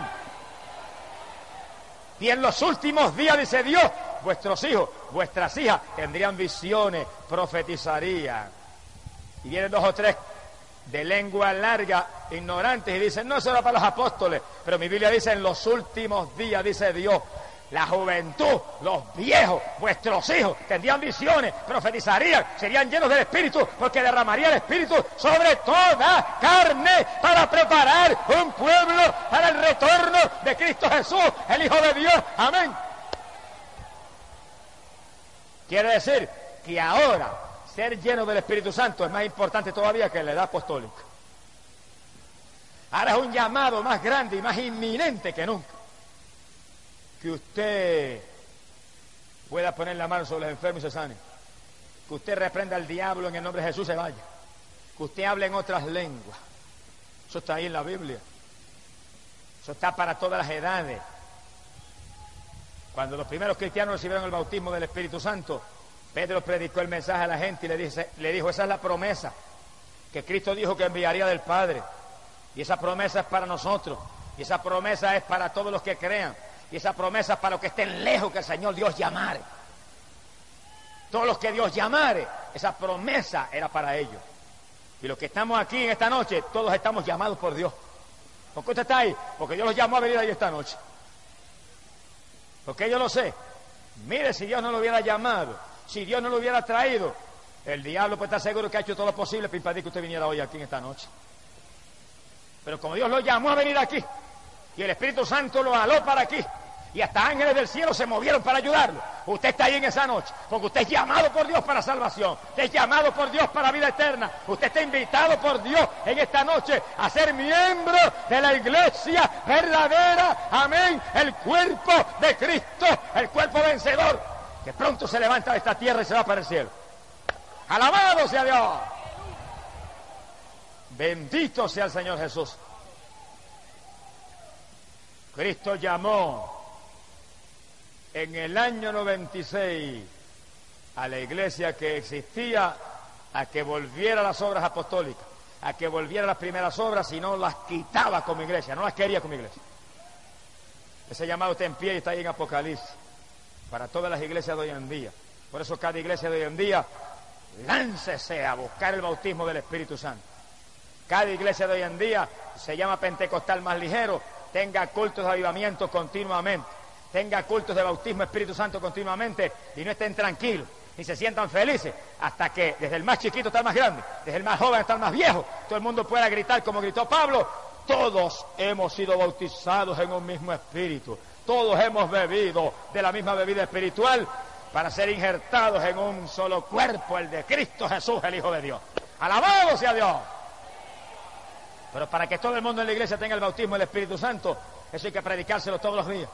Y en los últimos días, dice Dios, vuestros hijos, vuestras hijas tendrían visiones, profetizarían. Y vienen dos o tres de lengua larga, ignorantes, y dicen, no, eso era para los apóstoles. Pero mi Biblia dice, en los últimos días, dice Dios, la juventud, los viejos, vuestros hijos, tendrían visiones, profetizarían, serían llenos del Espíritu, porque derramaría el Espíritu sobre toda carne para preparar un pueblo para el retorno de Cristo Jesús, el Hijo de Dios. Amén. Quiere decir que ahora ser lleno del Espíritu Santo es más importante todavía que la edad apostólica. Ahora es un llamado más grande y más inminente que nunca. Que usted pueda poner la mano sobre los enfermos y se sane. Que usted reprenda al diablo en el nombre de Jesús y se vaya. Que usted hable en otras lenguas. Eso está ahí en la Biblia. Eso está para todas las edades. Cuando los primeros cristianos recibieron el bautismo del Espíritu Santo, Pedro predicó el mensaje a la gente y le, dice, le dijo, esa es la promesa que Cristo dijo que enviaría del Padre. Y esa promesa es para nosotros. Y esa promesa es para todos los que crean. Y esa promesa es para los que estén lejos que el Señor Dios llamare. Todos los que Dios llamare, esa promesa era para ellos. Y los que estamos aquí en esta noche, todos estamos llamados por Dios. ¿Por qué usted está ahí? Porque Dios los llamó a venir ahí esta noche. Porque yo lo sé. Mire, si Dios no lo hubiera llamado, si Dios no lo hubiera traído, el diablo puede estar seguro que ha hecho todo lo posible para impedir que usted viniera hoy aquí en esta noche. Pero como Dios lo llamó a venir aquí, y el Espíritu Santo lo aló para aquí, y hasta ángeles del cielo se movieron para ayudarlo. Usted está ahí en esa noche, porque usted es llamado por Dios para salvación, usted es llamado por Dios para vida eterna, usted está invitado por Dios en esta noche a ser miembro de la iglesia verdadera, amén, el cuerpo de Cristo, el cuerpo vencedor, que pronto se levanta de esta tierra y se va para el cielo. Alabado sea Dios. Bendito sea el Señor Jesús. Cristo llamó en el año 96 a la iglesia que existía a que volviera las obras apostólicas, a que volviera las primeras obras y no las quitaba como iglesia, no las quería como iglesia. Ese llamado está en pie y está ahí en Apocalipsis para todas las iglesias de hoy en día. Por eso cada iglesia de hoy en día láncese a buscar el bautismo del Espíritu Santo. Cada iglesia de hoy en día se llama pentecostal más ligero, tenga cultos de avivamiento continuamente tenga cultos de bautismo Espíritu Santo continuamente y no estén tranquilos ni se sientan felices hasta que desde el más chiquito hasta el más grande, desde el más joven hasta el más viejo, todo el mundo pueda gritar como gritó Pablo, todos hemos sido bautizados en un mismo espíritu, todos hemos bebido de la misma bebida espiritual para ser injertados en un solo cuerpo, el de Cristo Jesús, el Hijo de Dios. Alabado sea Dios. Pero para que todo el mundo en la iglesia tenga el bautismo del Espíritu Santo, eso hay que predicárselo todos los días.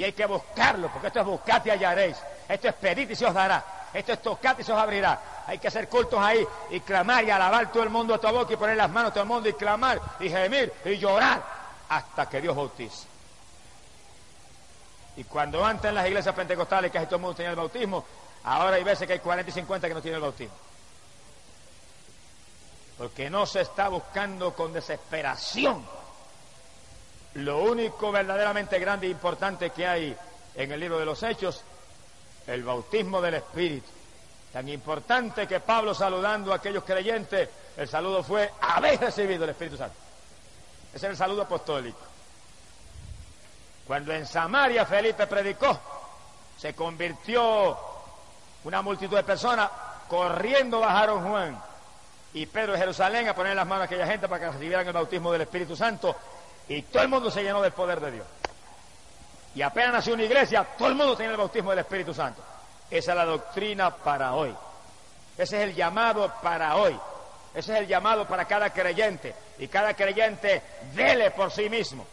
Y hay que buscarlo, porque esto es buscate y hallaréis. Esto es pedir y se os dará. Esto es tocate y se os abrirá. Hay que hacer cultos ahí y clamar y alabar todo el mundo a tu boca y poner las manos a todo el mundo y clamar y gemir y llorar hasta que Dios bautice. Y cuando antes en las iglesias pentecostales casi todo el mundo tenía el bautismo, ahora hay veces que hay 40 y 50 que no tienen el bautismo. Porque no se está buscando con desesperación lo único verdaderamente grande e importante que hay en el libro de los Hechos, el bautismo del Espíritu. Tan importante que Pablo saludando a aquellos creyentes, el saludo fue, habéis recibido el Espíritu Santo. Ese es el saludo apostólico. Cuando en Samaria Felipe predicó, se convirtió una multitud de personas, corriendo bajaron Juan y Pedro de Jerusalén a poner las manos a aquella gente para que recibieran el bautismo del Espíritu Santo y todo el mundo se llenó del poder de Dios. Y apenas nació una iglesia, todo el mundo tenía el bautismo del Espíritu Santo. Esa es la doctrina para hoy. Ese es el llamado para hoy. Ese es el llamado para cada creyente. Y cada creyente vele por sí mismo.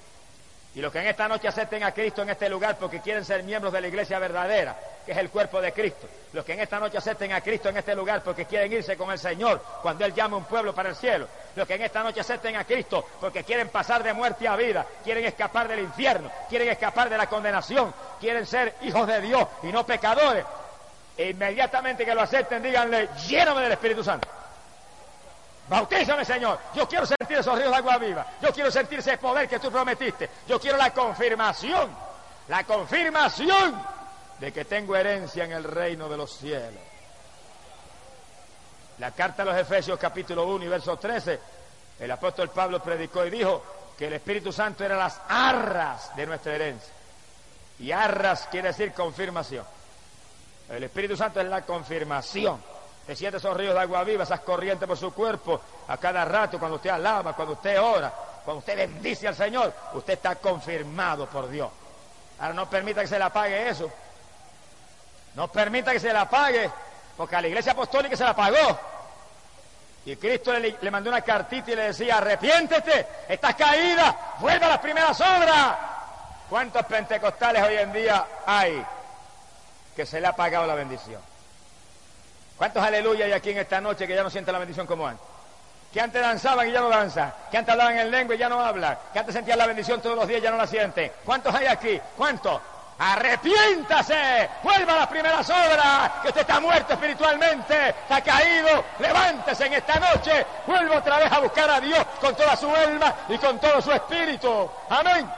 Y los que en esta noche acepten a Cristo en este lugar porque quieren ser miembros de la iglesia verdadera, que es el cuerpo de Cristo. Los que en esta noche acepten a Cristo en este lugar porque quieren irse con el Señor cuando Él llama a un pueblo para el cielo. Los que en esta noche acepten a Cristo porque quieren pasar de muerte a vida, quieren escapar del infierno, quieren escapar de la condenación, quieren ser hijos de Dios y no pecadores. E inmediatamente que lo acepten, díganle, lléname del Espíritu Santo. Bautízame, Señor. Yo quiero sentir esos ríos de agua viva. Yo quiero sentir ese poder que tú prometiste. Yo quiero la confirmación. La confirmación de que tengo herencia en el reino de los cielos. La carta a los Efesios capítulo 1 y verso 13, el apóstol Pablo predicó y dijo que el Espíritu Santo era las arras de nuestra herencia. Y arras quiere decir confirmación. El Espíritu Santo es la confirmación te siente esos ríos de agua viva, esas corrientes por su cuerpo, a cada rato, cuando usted alaba, cuando usted ora, cuando usted bendice al Señor, usted está confirmado por Dios. Ahora no permita que se le apague eso. No permita que se le apague, porque a la iglesia apostólica se la apagó. Y Cristo le, mandó una cartita y le decía, arrepiéntete, estás caída, vuelve a las primeras obras. ¿Cuántos pentecostales hoy en día hay que se le ha apagado la bendición? ¿Cuántos aleluya hay aquí en esta noche que ya no sienten la bendición como antes? Que antes danzaban y ya no danzan. Que antes hablaban en lengua y ya no hablan. Que antes sentían la bendición todos los días y ya no la sienten. ¿Cuántos hay aquí? ¿Cuántos? Arrepiéntase, vuelva a las primeras obras, que usted está muerto espiritualmente, está caído, levántese en esta noche, vuelva otra vez a buscar a Dios con toda su alma y con todo su espíritu. Amén.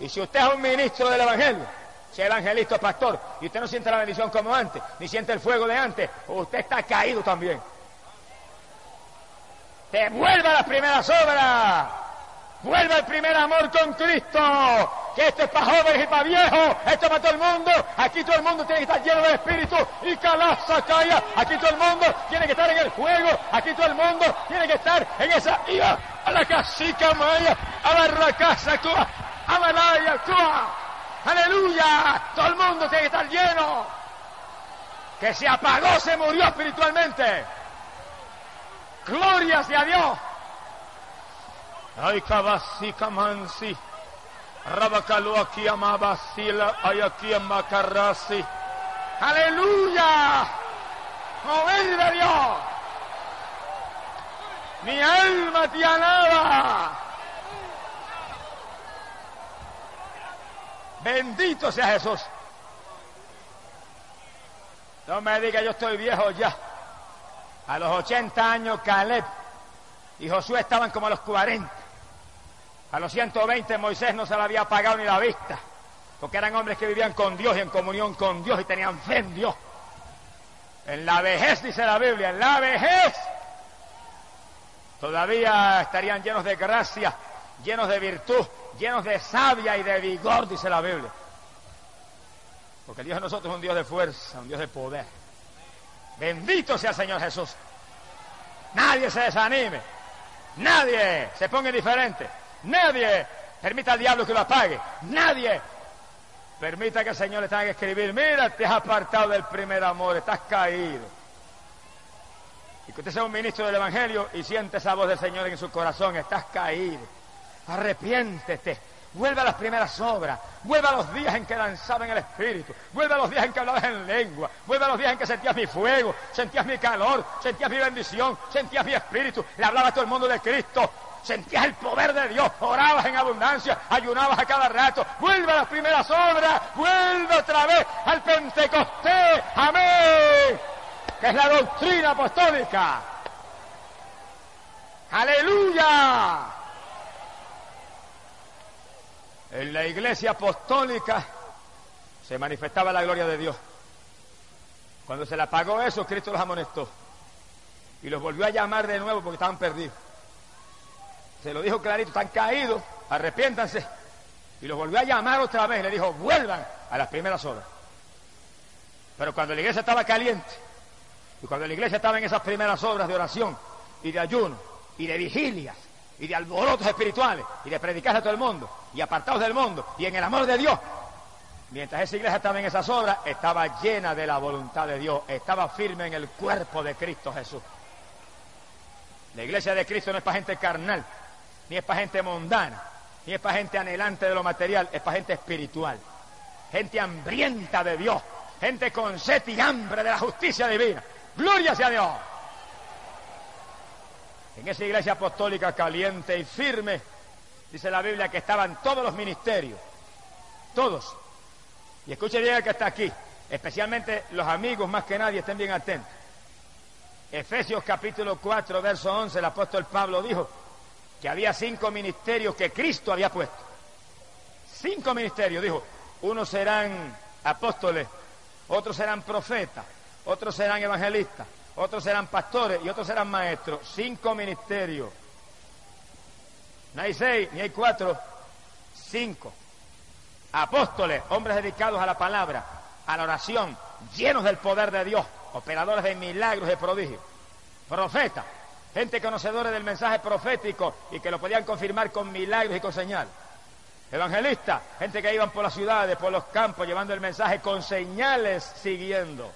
Y si usted es un ministro del Evangelio, sea evangelista o pastor, y usted no siente la bendición como antes, ni siente el fuego de antes, usted está caído también. Te vuelva a las primeras obras. Vuelva al primer amor con Cristo. Que esto es para jóvenes y para viejos. Esto es para todo el mundo. Aquí todo el mundo tiene que estar lleno de espíritu. Y calaza calla. Aquí todo el mundo tiene que estar en el fuego. Aquí todo el mundo tiene que estar en esa ira. A la casica maya. A la racasa. A la laya cua. Aleluya. Todo el mundo tiene que estar lleno. Que se apagó, se murió espiritualmente. Gloria sea Dios. Ay, kabasi kamansi. Rabakalu aquí amabasila. Ay, aquí amakarasi. Aleluya. Mover de Dios. Mi alma te alaba. Bendito sea Jesús. No me diga yo estoy viejo ya. A los 80 años Caleb y Josué estaban como a los 40. A los 120 Moisés no se le había apagado ni la vista, porque eran hombres que vivían con Dios y en comunión con Dios y tenían fe en Dios. En la vejez, dice la Biblia, en la vejez, todavía estarían llenos de gracia, llenos de virtud, llenos de sabia y de vigor, dice la Biblia. Porque Dios de nosotros es un Dios de fuerza, un Dios de poder. Bendito sea el Señor Jesús. Nadie se desanime. Nadie se ponga indiferente. Nadie permita al diablo que lo apague. Nadie permita que el Señor le tenga que escribir, mira, te has apartado del primer amor, estás caído. Y que usted sea un ministro del Evangelio y siente esa voz del Señor en su corazón, estás caído. Arrepiéntete. Vuelve a las primeras obras. Vuelve a los días en que danzaba en el Espíritu. Vuelve a los días en que hablabas en lengua. Vuelve a los días en que sentías mi fuego, sentías mi calor, sentías mi bendición, sentías mi Espíritu. Le hablaba a todo el mundo de Cristo. Sentías el poder de Dios, orabas en abundancia, ayunabas a cada rato. Vuelve a las primeras obras, vuelve otra vez al Pentecostés. Amén. Que es la doctrina apostólica. Aleluya. En la iglesia apostólica se manifestaba la gloria de Dios. Cuando se le apagó eso, Cristo los amonestó. Y los volvió a llamar de nuevo porque estaban perdidos. Se lo dijo clarito, están caídos, arrepiéntanse. Y los volvió a llamar otra vez, le dijo, vuelvan a las primeras horas. Pero cuando la iglesia estaba caliente, y cuando la iglesia estaba en esas primeras obras de oración, y de ayuno, y de vigilias, y de alborotos espirituales, y de predicar a todo el mundo, y apartados del mundo, y en el amor de Dios, mientras esa iglesia estaba en esas obras, estaba llena de la voluntad de Dios, estaba firme en el cuerpo de Cristo Jesús. La iglesia de Cristo no es para gente carnal, ni es para gente mundana, ni es para gente anhelante de lo material, es para gente espiritual. gente hambrienta de Dios, gente con sed y hambre de la justicia divina. Gloria sea Dios. En esa iglesia apostólica caliente y firme, dice la Biblia que estaban todos los ministerios, todos. Y escuche bien el que está aquí, especialmente los amigos más que nadie, estén bien atentos. Efesios capítulo 4, verso 11, el apóstol Pablo dijo que había cinco ministerios que Cristo había puesto. Cinco ministerios, dijo. Unos serán apóstoles, otros serán profetas, otros serán evangelistas, otros serán pastores y otros serán maestros. Cinco ministerios. No hay seis, ni hay cuatro, cinco. Apóstoles, hombres dedicados a la palabra, a la oración, llenos del poder de Dios operadores de milagros y prodigios, profetas, gente conocedora del mensaje profético y que lo podían confirmar con milagros y con señales. Evangelistas, gente que iban por las ciudades, por los campos, llevando el mensaje con señales siguiendo.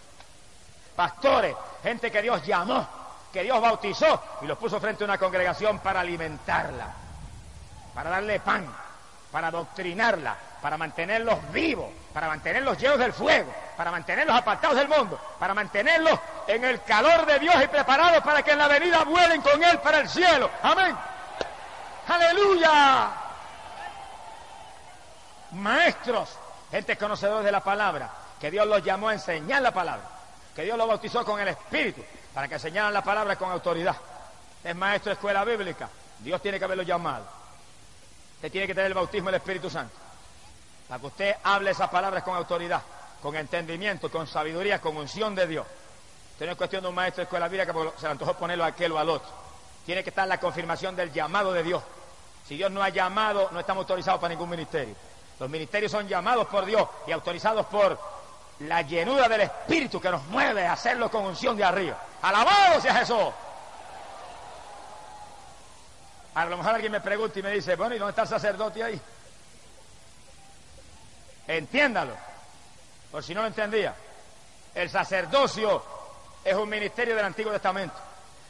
Pastores, gente que Dios llamó, que Dios bautizó y los puso frente a una congregación para alimentarla, para darle pan, para doctrinarla, para mantenerlos vivos, para mantenerlos llenos del fuego, para mantenerlos apartados del mundo, para mantenerlos en el calor de Dios y preparados para que en la venida vuelen con Él para el cielo. Amén. Aleluya. Maestros, gente conocedores de la palabra, que Dios los llamó a enseñar la palabra, que Dios los bautizó con el Espíritu, para que enseñaran la palabra con autoridad. Es maestro de escuela bíblica, Dios tiene que haberlo llamado. Usted tiene que tener el bautismo del Espíritu Santo. Para que usted hable esas palabras con autoridad, con entendimiento, con sabiduría, con unción de Dios. Usted no es cuestión de un maestro de escuela bíblica que se le antojó ponerlo a aquel o al otro. Tiene que estar la confirmación del llamado de Dios. Si Dios no ha llamado, no estamos autorizados para ningún ministerio. Los ministerios son llamados por Dios y autorizados por la llenura del Espíritu que nos mueve a hacerlo con unción de arriba. Alabado sea Jesús. A lo mejor alguien me pregunta y me dice, bueno, ¿y dónde está el sacerdote ahí? Entiéndalo, por si no lo entendía. El sacerdocio es un ministerio del Antiguo Testamento.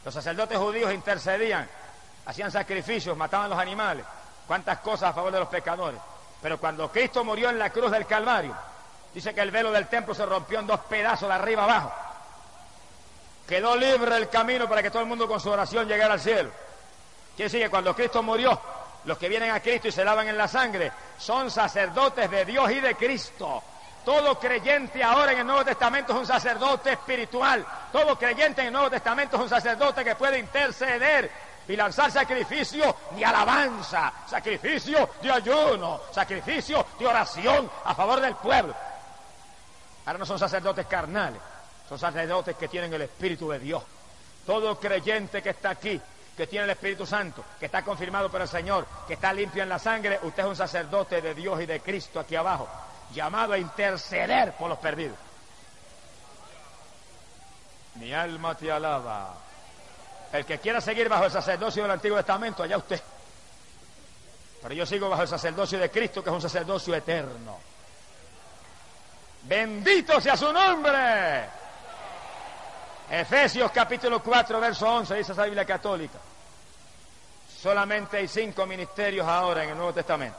Los sacerdotes judíos intercedían, hacían sacrificios, mataban los animales, cuántas cosas a favor de los pecadores. Pero cuando Cristo murió en la cruz del Calvario, dice que el velo del templo se rompió en dos pedazos de arriba abajo. Quedó libre el camino para que todo el mundo con su oración llegara al cielo. Quiere decir que cuando Cristo murió, los que vienen a Cristo y se lavan en la sangre, son sacerdotes de Dios y de Cristo. Todo creyente ahora en el Nuevo Testamento es un sacerdote espiritual. Todo creyente en el Nuevo Testamento es un sacerdote que puede interceder y lanzar sacrificio de alabanza, sacrificio de ayuno, sacrificio de oración a favor del pueblo. Ahora no son sacerdotes carnales, son sacerdotes que tienen el Espíritu de Dios. Todo creyente que está aquí que tiene el Espíritu Santo, que está confirmado por el Señor, que está limpio en la sangre, usted es un sacerdote de Dios y de Cristo aquí abajo, llamado a interceder por los perdidos. Mi alma te alaba. El que quiera seguir bajo el sacerdocio del Antiguo Testamento, allá usted. Pero yo sigo bajo el sacerdocio de Cristo, que es un sacerdocio eterno. Bendito sea su nombre. Efesios capítulo 4, verso 11, dice esa Biblia católica. Solamente hay cinco ministerios ahora en el Nuevo Testamento.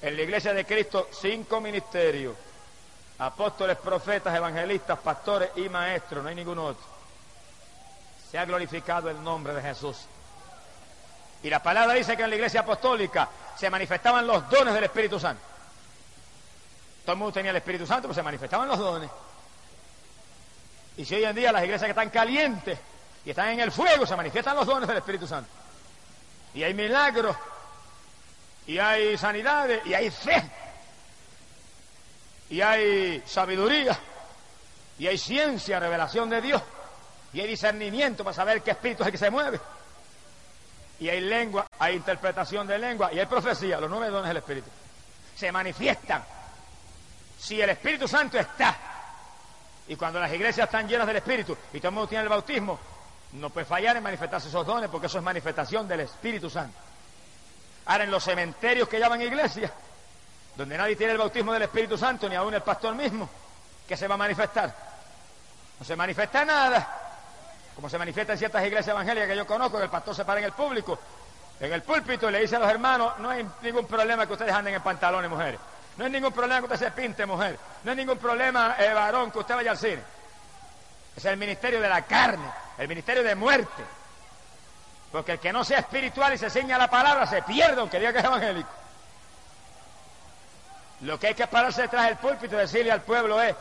En la iglesia de Cristo, cinco ministerios. Apóstoles, profetas, evangelistas, pastores y maestros, no hay ningún otro. Se ha glorificado el nombre de Jesús. Y la palabra dice que en la iglesia apostólica se manifestaban los dones del Espíritu Santo. Todo el mundo tenía el Espíritu Santo, pero se manifestaban los dones. Y si hoy en día las iglesias que están calientes y están en el fuego, se manifiestan los dones del Espíritu Santo. Y hay milagros, y hay sanidades, y hay fe, y hay sabiduría, y hay ciencia, revelación de Dios, y hay discernimiento para saber qué espíritu es el que se mueve. Y hay lengua, hay interpretación de lengua, y hay profecía, los nueve dones del Espíritu. Se manifiestan. Si el Espíritu Santo está, y cuando las iglesias están llenas del Espíritu y todo el mundo tiene el bautismo, no puede fallar en manifestarse esos dones porque eso es manifestación del Espíritu Santo. Ahora en los cementerios que llaman iglesia, donde nadie tiene el bautismo del Espíritu Santo, ni aún el pastor mismo, ¿qué se va a manifestar? No se manifiesta nada. Como se manifiesta en ciertas iglesias evangélicas que yo conozco, que el pastor se para en el público, en el púlpito y le dice a los hermanos, no hay ningún problema que ustedes anden en pantalones, mujeres. No es ningún problema que usted se pinte, mujer. No es ningún problema, eh, varón, que usted vaya al cine. Es el ministerio de la carne, el ministerio de muerte. Porque el que no sea espiritual y se ciña la palabra se pierde, aunque diga que es evangélico. Lo que hay que pararse detrás del púlpito y decirle al pueblo es,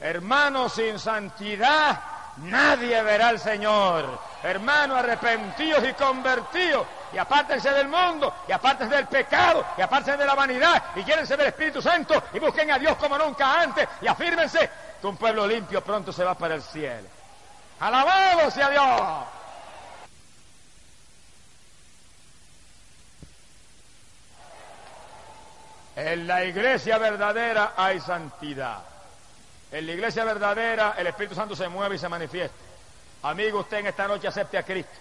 hermanos, sin santidad nadie verá al Señor. Hermanos, arrepentidos y convertidos, y apártense del mundo, y apártense del pecado, y apártense de la vanidad, y llénense del Espíritu Santo, y busquen a Dios como nunca antes, y afírmense que un pueblo limpio pronto se va para el cielo. Alabado sea Dios. En la iglesia verdadera hay santidad. En la iglesia verdadera el Espíritu Santo se mueve y se manifiesta. Amigo, usted en esta noche acepte a Cristo.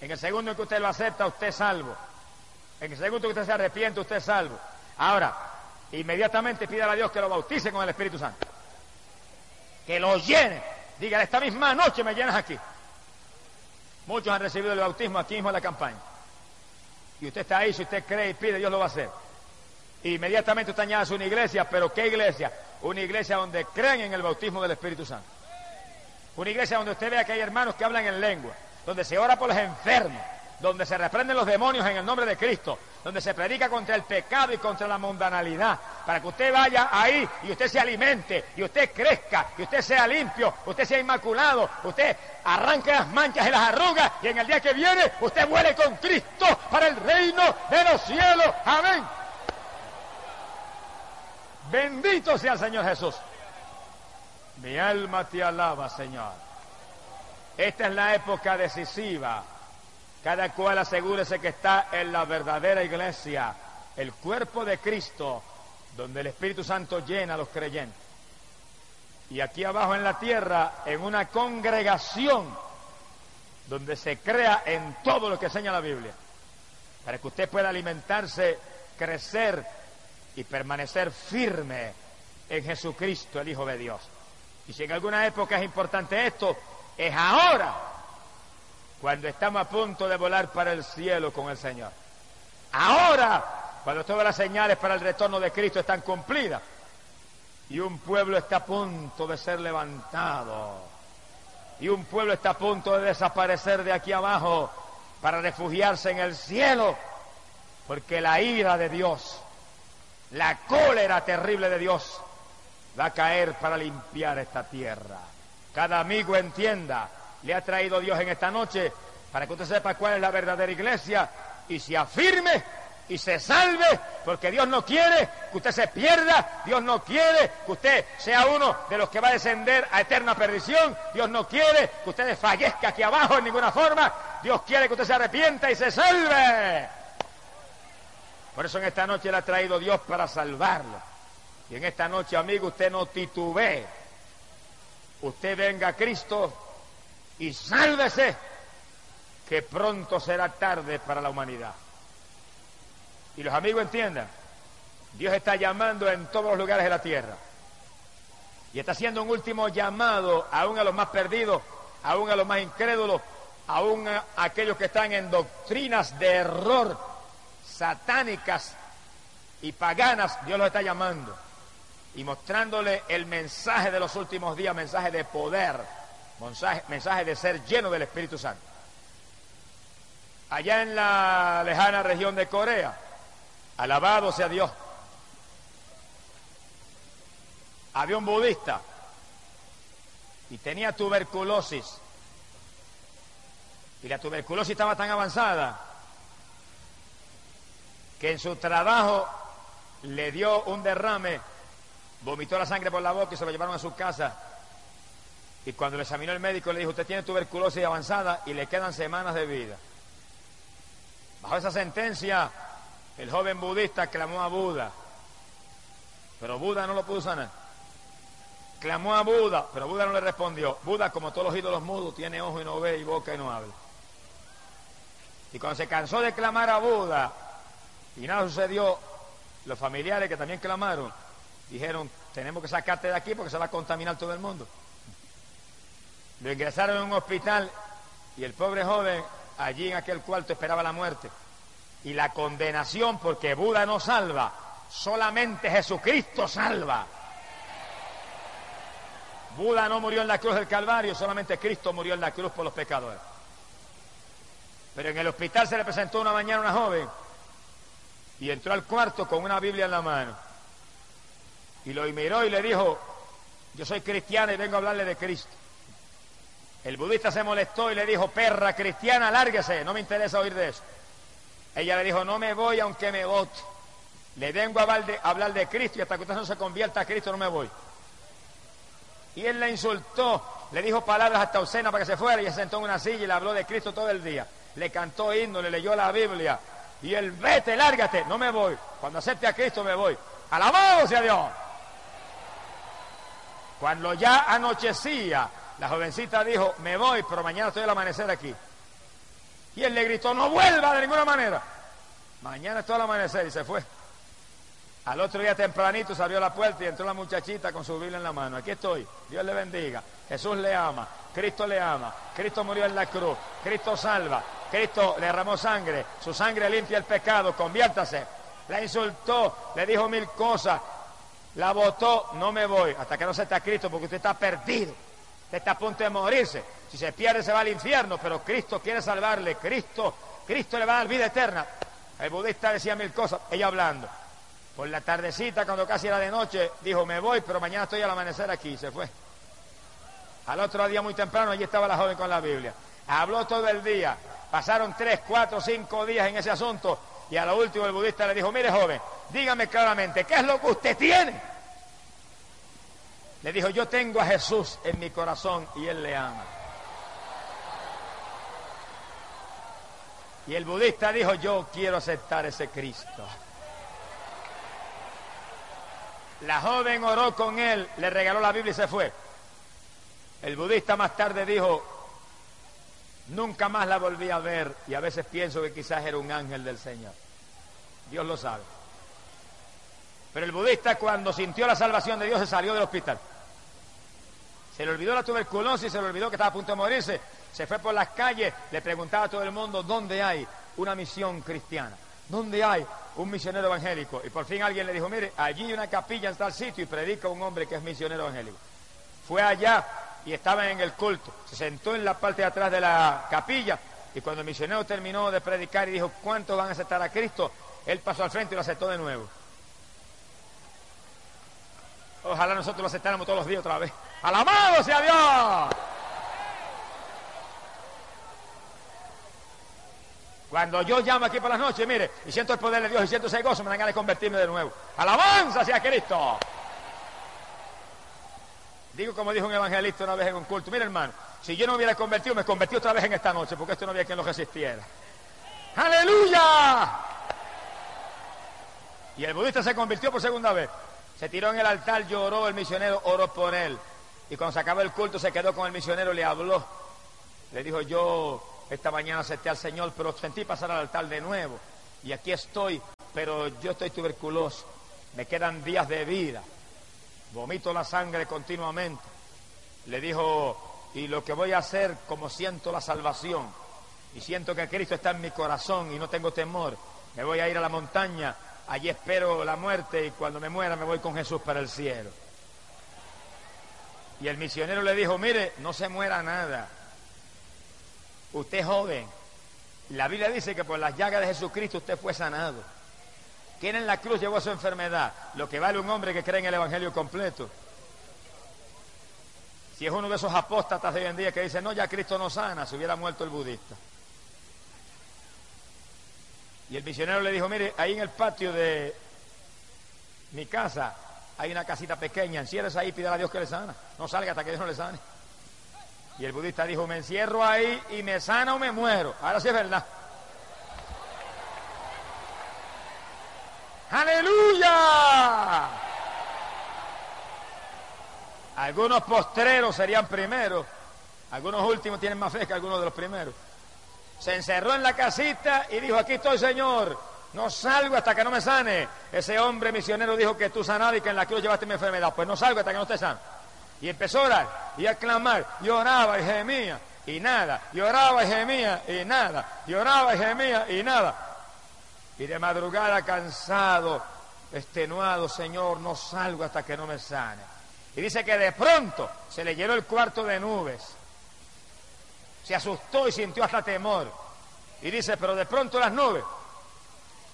En el segundo en que usted lo acepta, usted es salvo. En el segundo en que usted se arrepiente, usted es salvo. Ahora, inmediatamente pídale a Dios que lo bautice con el Espíritu Santo. Que lo llene. Dígale, esta misma noche me llenas aquí. Muchos han recibido el bautismo aquí mismo en la campaña. Y usted está ahí, si usted cree y pide, Dios lo va a hacer. Inmediatamente usted añade una iglesia, pero ¿qué iglesia? Una iglesia donde creen en el bautismo del Espíritu Santo. Una iglesia donde usted vea que hay hermanos que hablan en lengua, donde se ora por los enfermos, donde se reprenden los demonios en el nombre de Cristo, donde se predica contra el pecado y contra la mundanalidad, para que usted vaya ahí y usted se alimente, y usted crezca, y usted sea limpio, usted sea inmaculado, usted arranque las manchas y las arrugas, y en el día que viene usted vuele con Cristo para el reino de los cielos. Amén. Bendito sea el Señor Jesús. Mi alma te alaba, Señor. Esta es la época decisiva. Cada cual asegúrese que está en la verdadera iglesia, el cuerpo de Cristo, donde el Espíritu Santo llena a los creyentes. Y aquí abajo en la tierra, en una congregación, donde se crea en todo lo que enseña la Biblia, para que usted pueda alimentarse, crecer y permanecer firme en Jesucristo, el Hijo de Dios. Y si en alguna época es importante esto, es ahora, cuando estamos a punto de volar para el cielo con el Señor. Ahora, cuando todas las señales para el retorno de Cristo están cumplidas y un pueblo está a punto de ser levantado y un pueblo está a punto de desaparecer de aquí abajo para refugiarse en el cielo, porque la ira de Dios la cólera terrible de Dios va a caer para limpiar esta tierra. Cada amigo entienda, le ha traído Dios en esta noche para que usted sepa cuál es la verdadera iglesia y se afirme y se salve, porque Dios no quiere que usted se pierda, Dios no quiere que usted sea uno de los que va a descender a eterna perdición, Dios no quiere que usted desfallezca aquí abajo en ninguna forma, Dios quiere que usted se arrepienta y se salve. Por eso en esta noche le ha traído Dios para salvarlo. Y en esta noche, amigo, usted no titubee. Usted venga a Cristo y sálvese, que pronto será tarde para la humanidad. Y los amigos entiendan, Dios está llamando en todos los lugares de la tierra. Y está haciendo un último llamado aún a los más perdidos, aún a los más incrédulos, aún a aquellos que están en doctrinas de error satánicas y paganas, Dios los está llamando y mostrándole el mensaje de los últimos días, mensaje de poder, mensaje, de ser lleno del Espíritu Santo. Allá en la lejana región de Corea, alabado sea Dios, había un budista y tenía tuberculosis. Y la tuberculosis estaba tan avanzada que en su trabajo le dio un derrame, vomitó la sangre por la boca y se lo llevaron a su casa. Y cuando le examinó el médico le dijo, usted tiene tuberculosis avanzada y le quedan semanas de vida. Bajo esa sentencia, el joven budista clamó a Buda, pero Buda no lo pudo sanar. Clamó a Buda, pero Buda no le respondió. Buda, como todos los ídolos mudos, tiene ojo y no ve y boca y no habla. Y cuando se cansó de clamar a Buda, y nada sucedió. Los familiares que también clamaron dijeron, tenemos que sacarte de aquí porque se va a contaminar todo el mundo. Lo ingresaron en un hospital y el pobre joven allí en aquel cuarto esperaba la muerte. Y la condenación, porque Buda no salva, Solamente Jesucristo salva. Buda no murió en la cruz del Calvario, solamente Cristo murió en la cruz por los pecadores. Pero en el hospital se le presentó una mañana una joven y entró al cuarto con una Biblia en la mano. Y lo miró y le dijo, yo soy cristiana y vengo a hablarle de Cristo. El budista se molestó y le dijo, perra cristiana, lárguese, no me interesa oír de eso. Ella le dijo, no me voy aunque me vote. Le vengo a hablar de, a hablar de Cristo y hasta que usted no se convierta a Cristo no me voy. Y él la insultó, le dijo palabras hasta obscenas para que se fuera y se sentó en una silla y le habló de Cristo todo el día. Le cantó himno, le leyó la Biblia. Y él, vete, lárgate, no me voy. Cuando acepte a Cristo me voy. Alabado sea Dios. Cuando ya anochecía, la jovencita dijo, me voy, pero mañana estoy al amanecer aquí. Y él le gritó, no vuelva de ninguna manera. Mañana estoy al amanecer y se fue. Al otro día tempranito se abrió la puerta y entró la muchachita con su Biblia en la mano. Aquí estoy. Dios le bendiga. Jesús le ama. Cristo le ama. Cristo murió en la cruz. Cristo salva. Cristo le derramó sangre. Su sangre limpia el pecado. Conviértase. La insultó. Le dijo mil cosas. La votó. No me voy. Hasta que no se está Cristo porque usted está perdido. Usted está a punto de morirse. Si se pierde se va al infierno. Pero Cristo quiere salvarle. Cristo. Cristo le va a dar vida eterna. El budista decía mil cosas. Ella hablando. Por la tardecita, cuando casi era de noche, dijo, me voy, pero mañana estoy al amanecer aquí. Y se fue. Al otro día muy temprano, allí estaba la joven con la Biblia. Habló todo el día. Pasaron tres, cuatro, cinco días en ese asunto. Y a lo último el budista le dijo, mire joven, dígame claramente, ¿qué es lo que usted tiene? Le dijo, yo tengo a Jesús en mi corazón y Él le ama. Y el budista dijo, yo quiero aceptar ese Cristo. La joven oró con él, le regaló la Biblia y se fue. El budista más tarde dijo, nunca más la volví a ver y a veces pienso que quizás era un ángel del Señor. Dios lo sabe. Pero el budista cuando sintió la salvación de Dios se salió del hospital. Se le olvidó la tuberculosis, se le olvidó que estaba a punto de morirse. Se fue por las calles, le preguntaba a todo el mundo dónde hay una misión cristiana. ¿Dónde hay un misionero evangélico? Y por fin alguien le dijo, mire, allí hay una capilla en tal sitio y predica un hombre que es misionero evangélico. Fue allá y estaba en el culto. Se sentó en la parte de atrás de la capilla y cuando el misionero terminó de predicar y dijo, ¿cuántos van a aceptar a Cristo? Él pasó al frente y lo aceptó de nuevo. Ojalá nosotros lo aceptáramos todos los días otra vez. ¡Alabado sea Dios! Cuando yo llamo aquí por las noches, mire, y siento el poder de Dios y siento ese gozo, me dan ganas de convertirme de nuevo. ¡Alabanza hacia Cristo! Digo como dijo un evangelista una vez en un culto, mire hermano, si yo no hubiera convertido, me convertí otra vez en esta noche, porque esto no había quien lo resistiera. ¡Aleluya! Y el budista se convirtió por segunda vez. Se tiró en el altar, lloró el misionero, oró por él. Y cuando se acabó el culto, se quedó con el misionero, le habló. Le dijo, yo esta mañana acepté al Señor, pero sentí pasar al altar de nuevo. Y aquí estoy, pero yo estoy tuberculoso. Me quedan días de vida. Vomito la sangre continuamente. Le dijo, y lo que voy a hacer, como siento la salvación, y siento que Cristo está en mi corazón y no tengo temor, me voy a ir a la montaña, allí espero la muerte y cuando me muera me voy con Jesús para el cielo. Y el misionero le dijo, mire, no se muera nada. Usted es joven. La Biblia dice que por las llagas de Jesucristo usted fue sanado. ¿Quién en la cruz llevó su enfermedad? Lo que vale un hombre que cree en el Evangelio completo. Si es uno de esos apóstatas de hoy en día que dice, no, ya Cristo no sana, se hubiera muerto el budista. Y el misionero le dijo, mire, ahí en el patio de mi casa hay una casita pequeña, encierres ahí y pídale a Dios que le sana. No salga hasta que Dios no le sane. Y el budista dijo, me encierro ahí y me sana o me muero. Ahora sí es verdad. Aleluya. Algunos postreros serían primeros. Algunos últimos tienen más fe que algunos de los primeros. Se encerró en la casita y dijo, aquí estoy Señor. No salgo hasta que no me sane. Ese hombre misionero dijo que tú sanabas y que en la cruz llevaste mi enfermedad. Pues no salgo hasta que no esté sano. Y empezó a orar y a clamar. Lloraba y gemía y nada. Lloraba y gemía y nada. Lloraba y gemía y nada. Y de madrugada cansado extenuado, Señor, no salgo hasta que no me sane. Y dice que de pronto se le llenó el cuarto de nubes. Se asustó y sintió hasta temor. Y dice, pero de pronto las nubes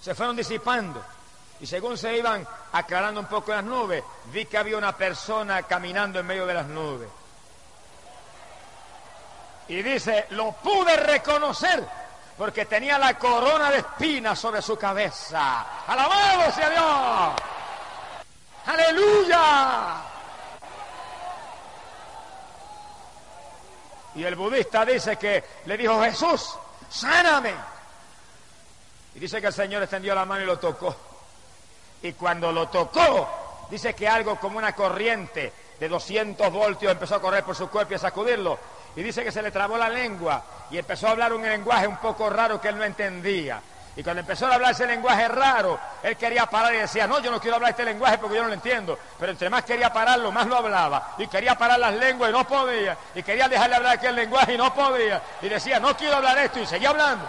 se fueron disipando. Y según se iban aclarando un poco las nubes, vi que había una persona caminando en medio de las nubes. Y dice, lo pude reconocer porque tenía la corona de espinas sobre su cabeza. Alabado sea Dios. Aleluya. Y el budista dice que le dijo, Jesús, sáname. Y dice que el Señor extendió la mano y lo tocó. Y cuando lo tocó, dice que algo como una corriente de 200 voltios empezó a correr por su cuerpo y a sacudirlo. Y dice que se le trabó la lengua y empezó a hablar un lenguaje un poco raro que él no entendía. Y cuando empezó a hablar ese lenguaje raro, él quería parar y decía, no, yo no quiero hablar este lenguaje porque yo no lo entiendo. Pero entre más quería pararlo, más lo hablaba. Y quería parar las lenguas y no podía. Y quería dejarle hablar aquel lenguaje y no podía. Y decía, no quiero hablar esto y seguía hablando.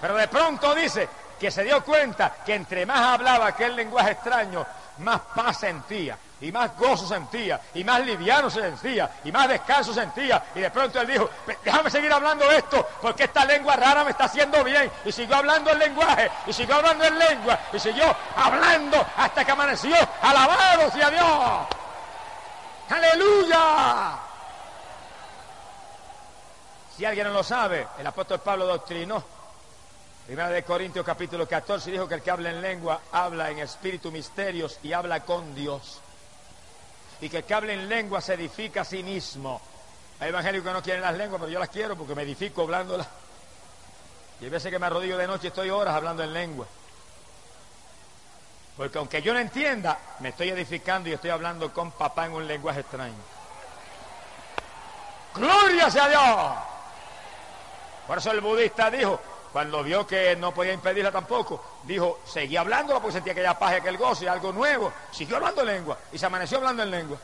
Pero de pronto dice que se dio cuenta que entre más hablaba aquel lenguaje extraño, más paz sentía, y más gozo sentía, y más liviano se sentía, y más descanso sentía. Y de pronto él dijo, déjame seguir hablando esto, porque esta lengua rara me está haciendo bien. Y siguió hablando el lenguaje, y siguió hablando en lengua, y siguió hablando hasta que amaneció. Alabado sea Dios. Aleluya. Si alguien no lo sabe, el apóstol Pablo doctrinó Primera de Corintios capítulo 14 dijo que el que habla en lengua habla en espíritu misterios y habla con Dios. Y que el que habla en lengua se edifica a sí mismo. Hay evangélicos que no quieren las lenguas, pero yo las quiero porque me edifico hablándolas. Y hay veces que me arrodillo de noche y estoy horas hablando en lengua. Porque aunque yo no entienda, me estoy edificando y estoy hablando con papá en un lenguaje extraño. Gloria sea Dios. Por eso el budista dijo, cuando vio que no podía impedirla tampoco, dijo, seguía hablando porque sentía aquella paz y aquel gozo y algo nuevo. Siguió hablando en lengua y se amaneció hablando en lengua.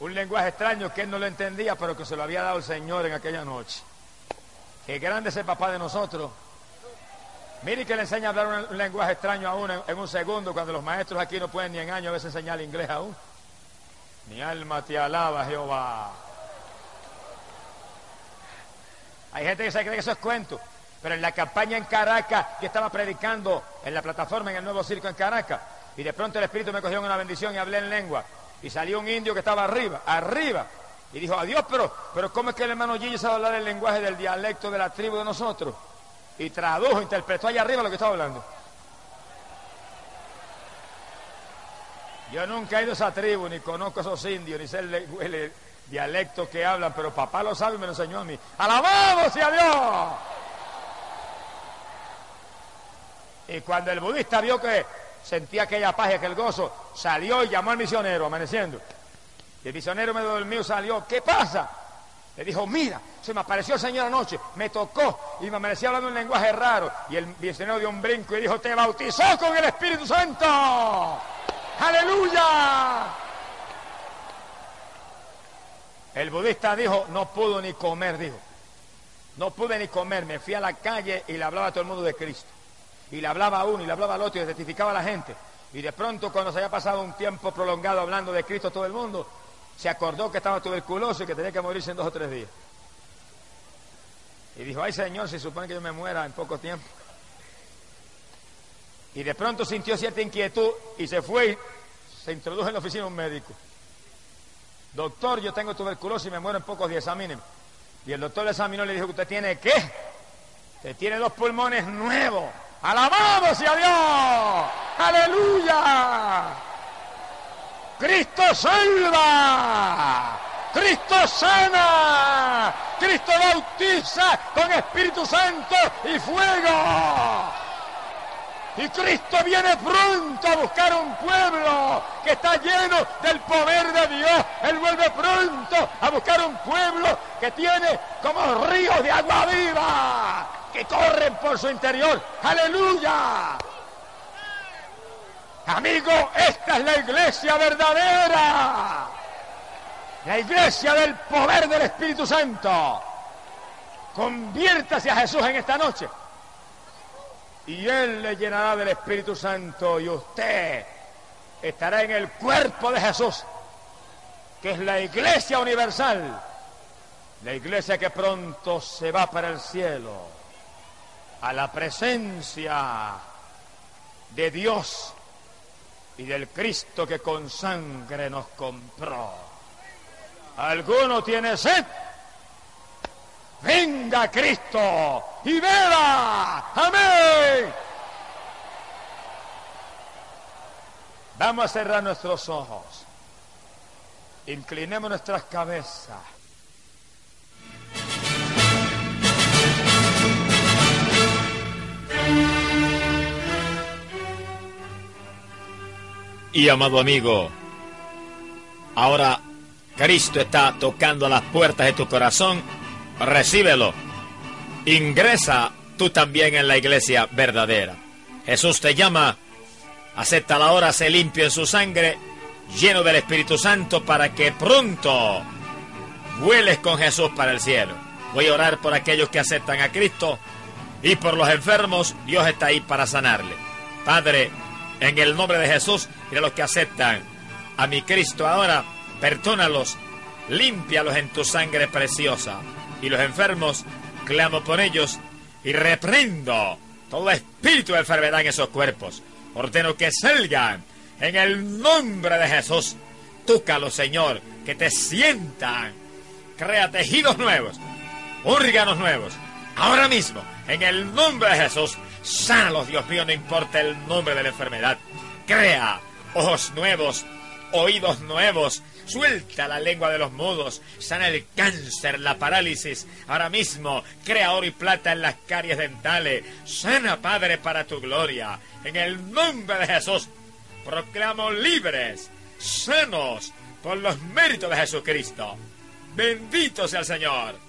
Un lenguaje extraño que él no lo entendía, pero que se lo había dado el Señor en aquella noche. Qué grande es el papá de nosotros. Mire que le enseña a hablar un, lenguaje extraño a uno en, un segundo, cuando los maestros aquí no pueden ni en años a veces enseñar inglés aún. Mi alma te alaba, Jehová. Hay gente que se cree que eso es cuento. Pero en la campaña en Caracas, yo estaba predicando en la plataforma en el nuevo circo en Caracas, y de pronto el Espíritu me cogió en una bendición y hablé en lengua. Y salió un indio que estaba arriba, arriba. Y dijo, adiós, pero, pero ¿cómo es que el hermano Gilles sabe hablar el lenguaje del dialecto de la tribu de nosotros? Y tradujo, interpretó allá arriba lo que estaba hablando. Yo nunca he ido a esa tribu, ni conozco a esos indios, ni sé el, dialectos que hablan, pero papá lo sabe y me lo enseñó a mí. ¡Alabado sea Dios! Y cuando el budista vio que sentía aquella paz y aquel gozo, salió y llamó al misionero, amaneciendo. Y el misionero medio dormido salió, ¿qué pasa? Le dijo, mira, se me apareció el Señor anoche, me tocó y me amaneció hablando un lenguaje raro. Y el misionero dio un brinco y dijo, te bautizó con el Espíritu Santo. ¡Aleluya! El budista dijo, no pudo ni comer, dijo. No pude ni comer, me fui a la calle y le hablaba a todo el mundo de Cristo. Y le hablaba a uno y le hablaba al otro y testificaba a la gente. Y de pronto cuando se había pasado un tiempo prolongado hablando de Cristo a todo el mundo, se acordó que estaba tuberculoso y que tenía que morirse en dos o tres días. Y dijo, ay Señor, si supone que yo me muera en poco tiempo. Y de pronto sintió cierta inquietud y se fue se introdujo en la oficina un médico. Doctor, yo tengo tuberculosis y me muero en pocos días, examíneme. Y el doctor le examinó y le dijo, ¿usted tiene qué? Usted tiene dos pulmones nuevos. ¡Alabamos a Dios! ¡Aleluya! ¡Cristo salva! ¡Cristo sana! ¡Cristo bautiza con Espíritu Santo y fuego! Y Cristo viene pronto a buscar un pueblo que está lleno del poder de Dios. Él vuelve pronto a buscar un pueblo que tiene como ríos de agua viva que corren por su interior. Aleluya. Amigo, esta es la iglesia verdadera. La iglesia del poder del Espíritu Santo. Conviértase a Jesús en esta noche. Y Él le llenará del Espíritu Santo y usted estará en el cuerpo de Jesús, que es la iglesia universal, la iglesia que pronto se va para el cielo, a la presencia de Dios y del Cristo que con sangre nos compró. ¿Alguno tiene sed? Venga Cristo y beba. Amén. Vamos a cerrar nuestros ojos. Inclinemos nuestras cabezas. Y amado amigo, ahora Cristo está tocando las puertas de tu corazón, recíbelo. Ingresa tú también en la iglesia verdadera. Jesús te llama, acepta la hora, se limpio en su sangre, lleno del Espíritu Santo para que pronto vueles con Jesús para el cielo. Voy a orar por aquellos que aceptan a Cristo y por los enfermos, Dios está ahí para sanarle. Padre, en el nombre de Jesús y de los que aceptan a mi Cristo ahora, perdónalos, límpialos en tu sangre preciosa. Y los enfermos, clamo por ellos y reprendo todo espíritu de enfermedad en esos cuerpos. Ordeno que salgan en el nombre de Jesús. Túcalos, Señor, que te sientan. Crea tejidos nuevos, órganos nuevos. Ahora mismo, en el nombre de Jesús, sánalos, Dios mío, no importa el nombre de la enfermedad. Crea ojos nuevos, oídos nuevos. Suelta la lengua de los mudos, sana el cáncer, la parálisis. Ahora mismo, crea oro y plata en las caries dentales. Sana, Padre, para tu gloria. En el nombre de Jesús, proclamo libres, sanos, por los méritos de Jesucristo. Bendito sea el Señor.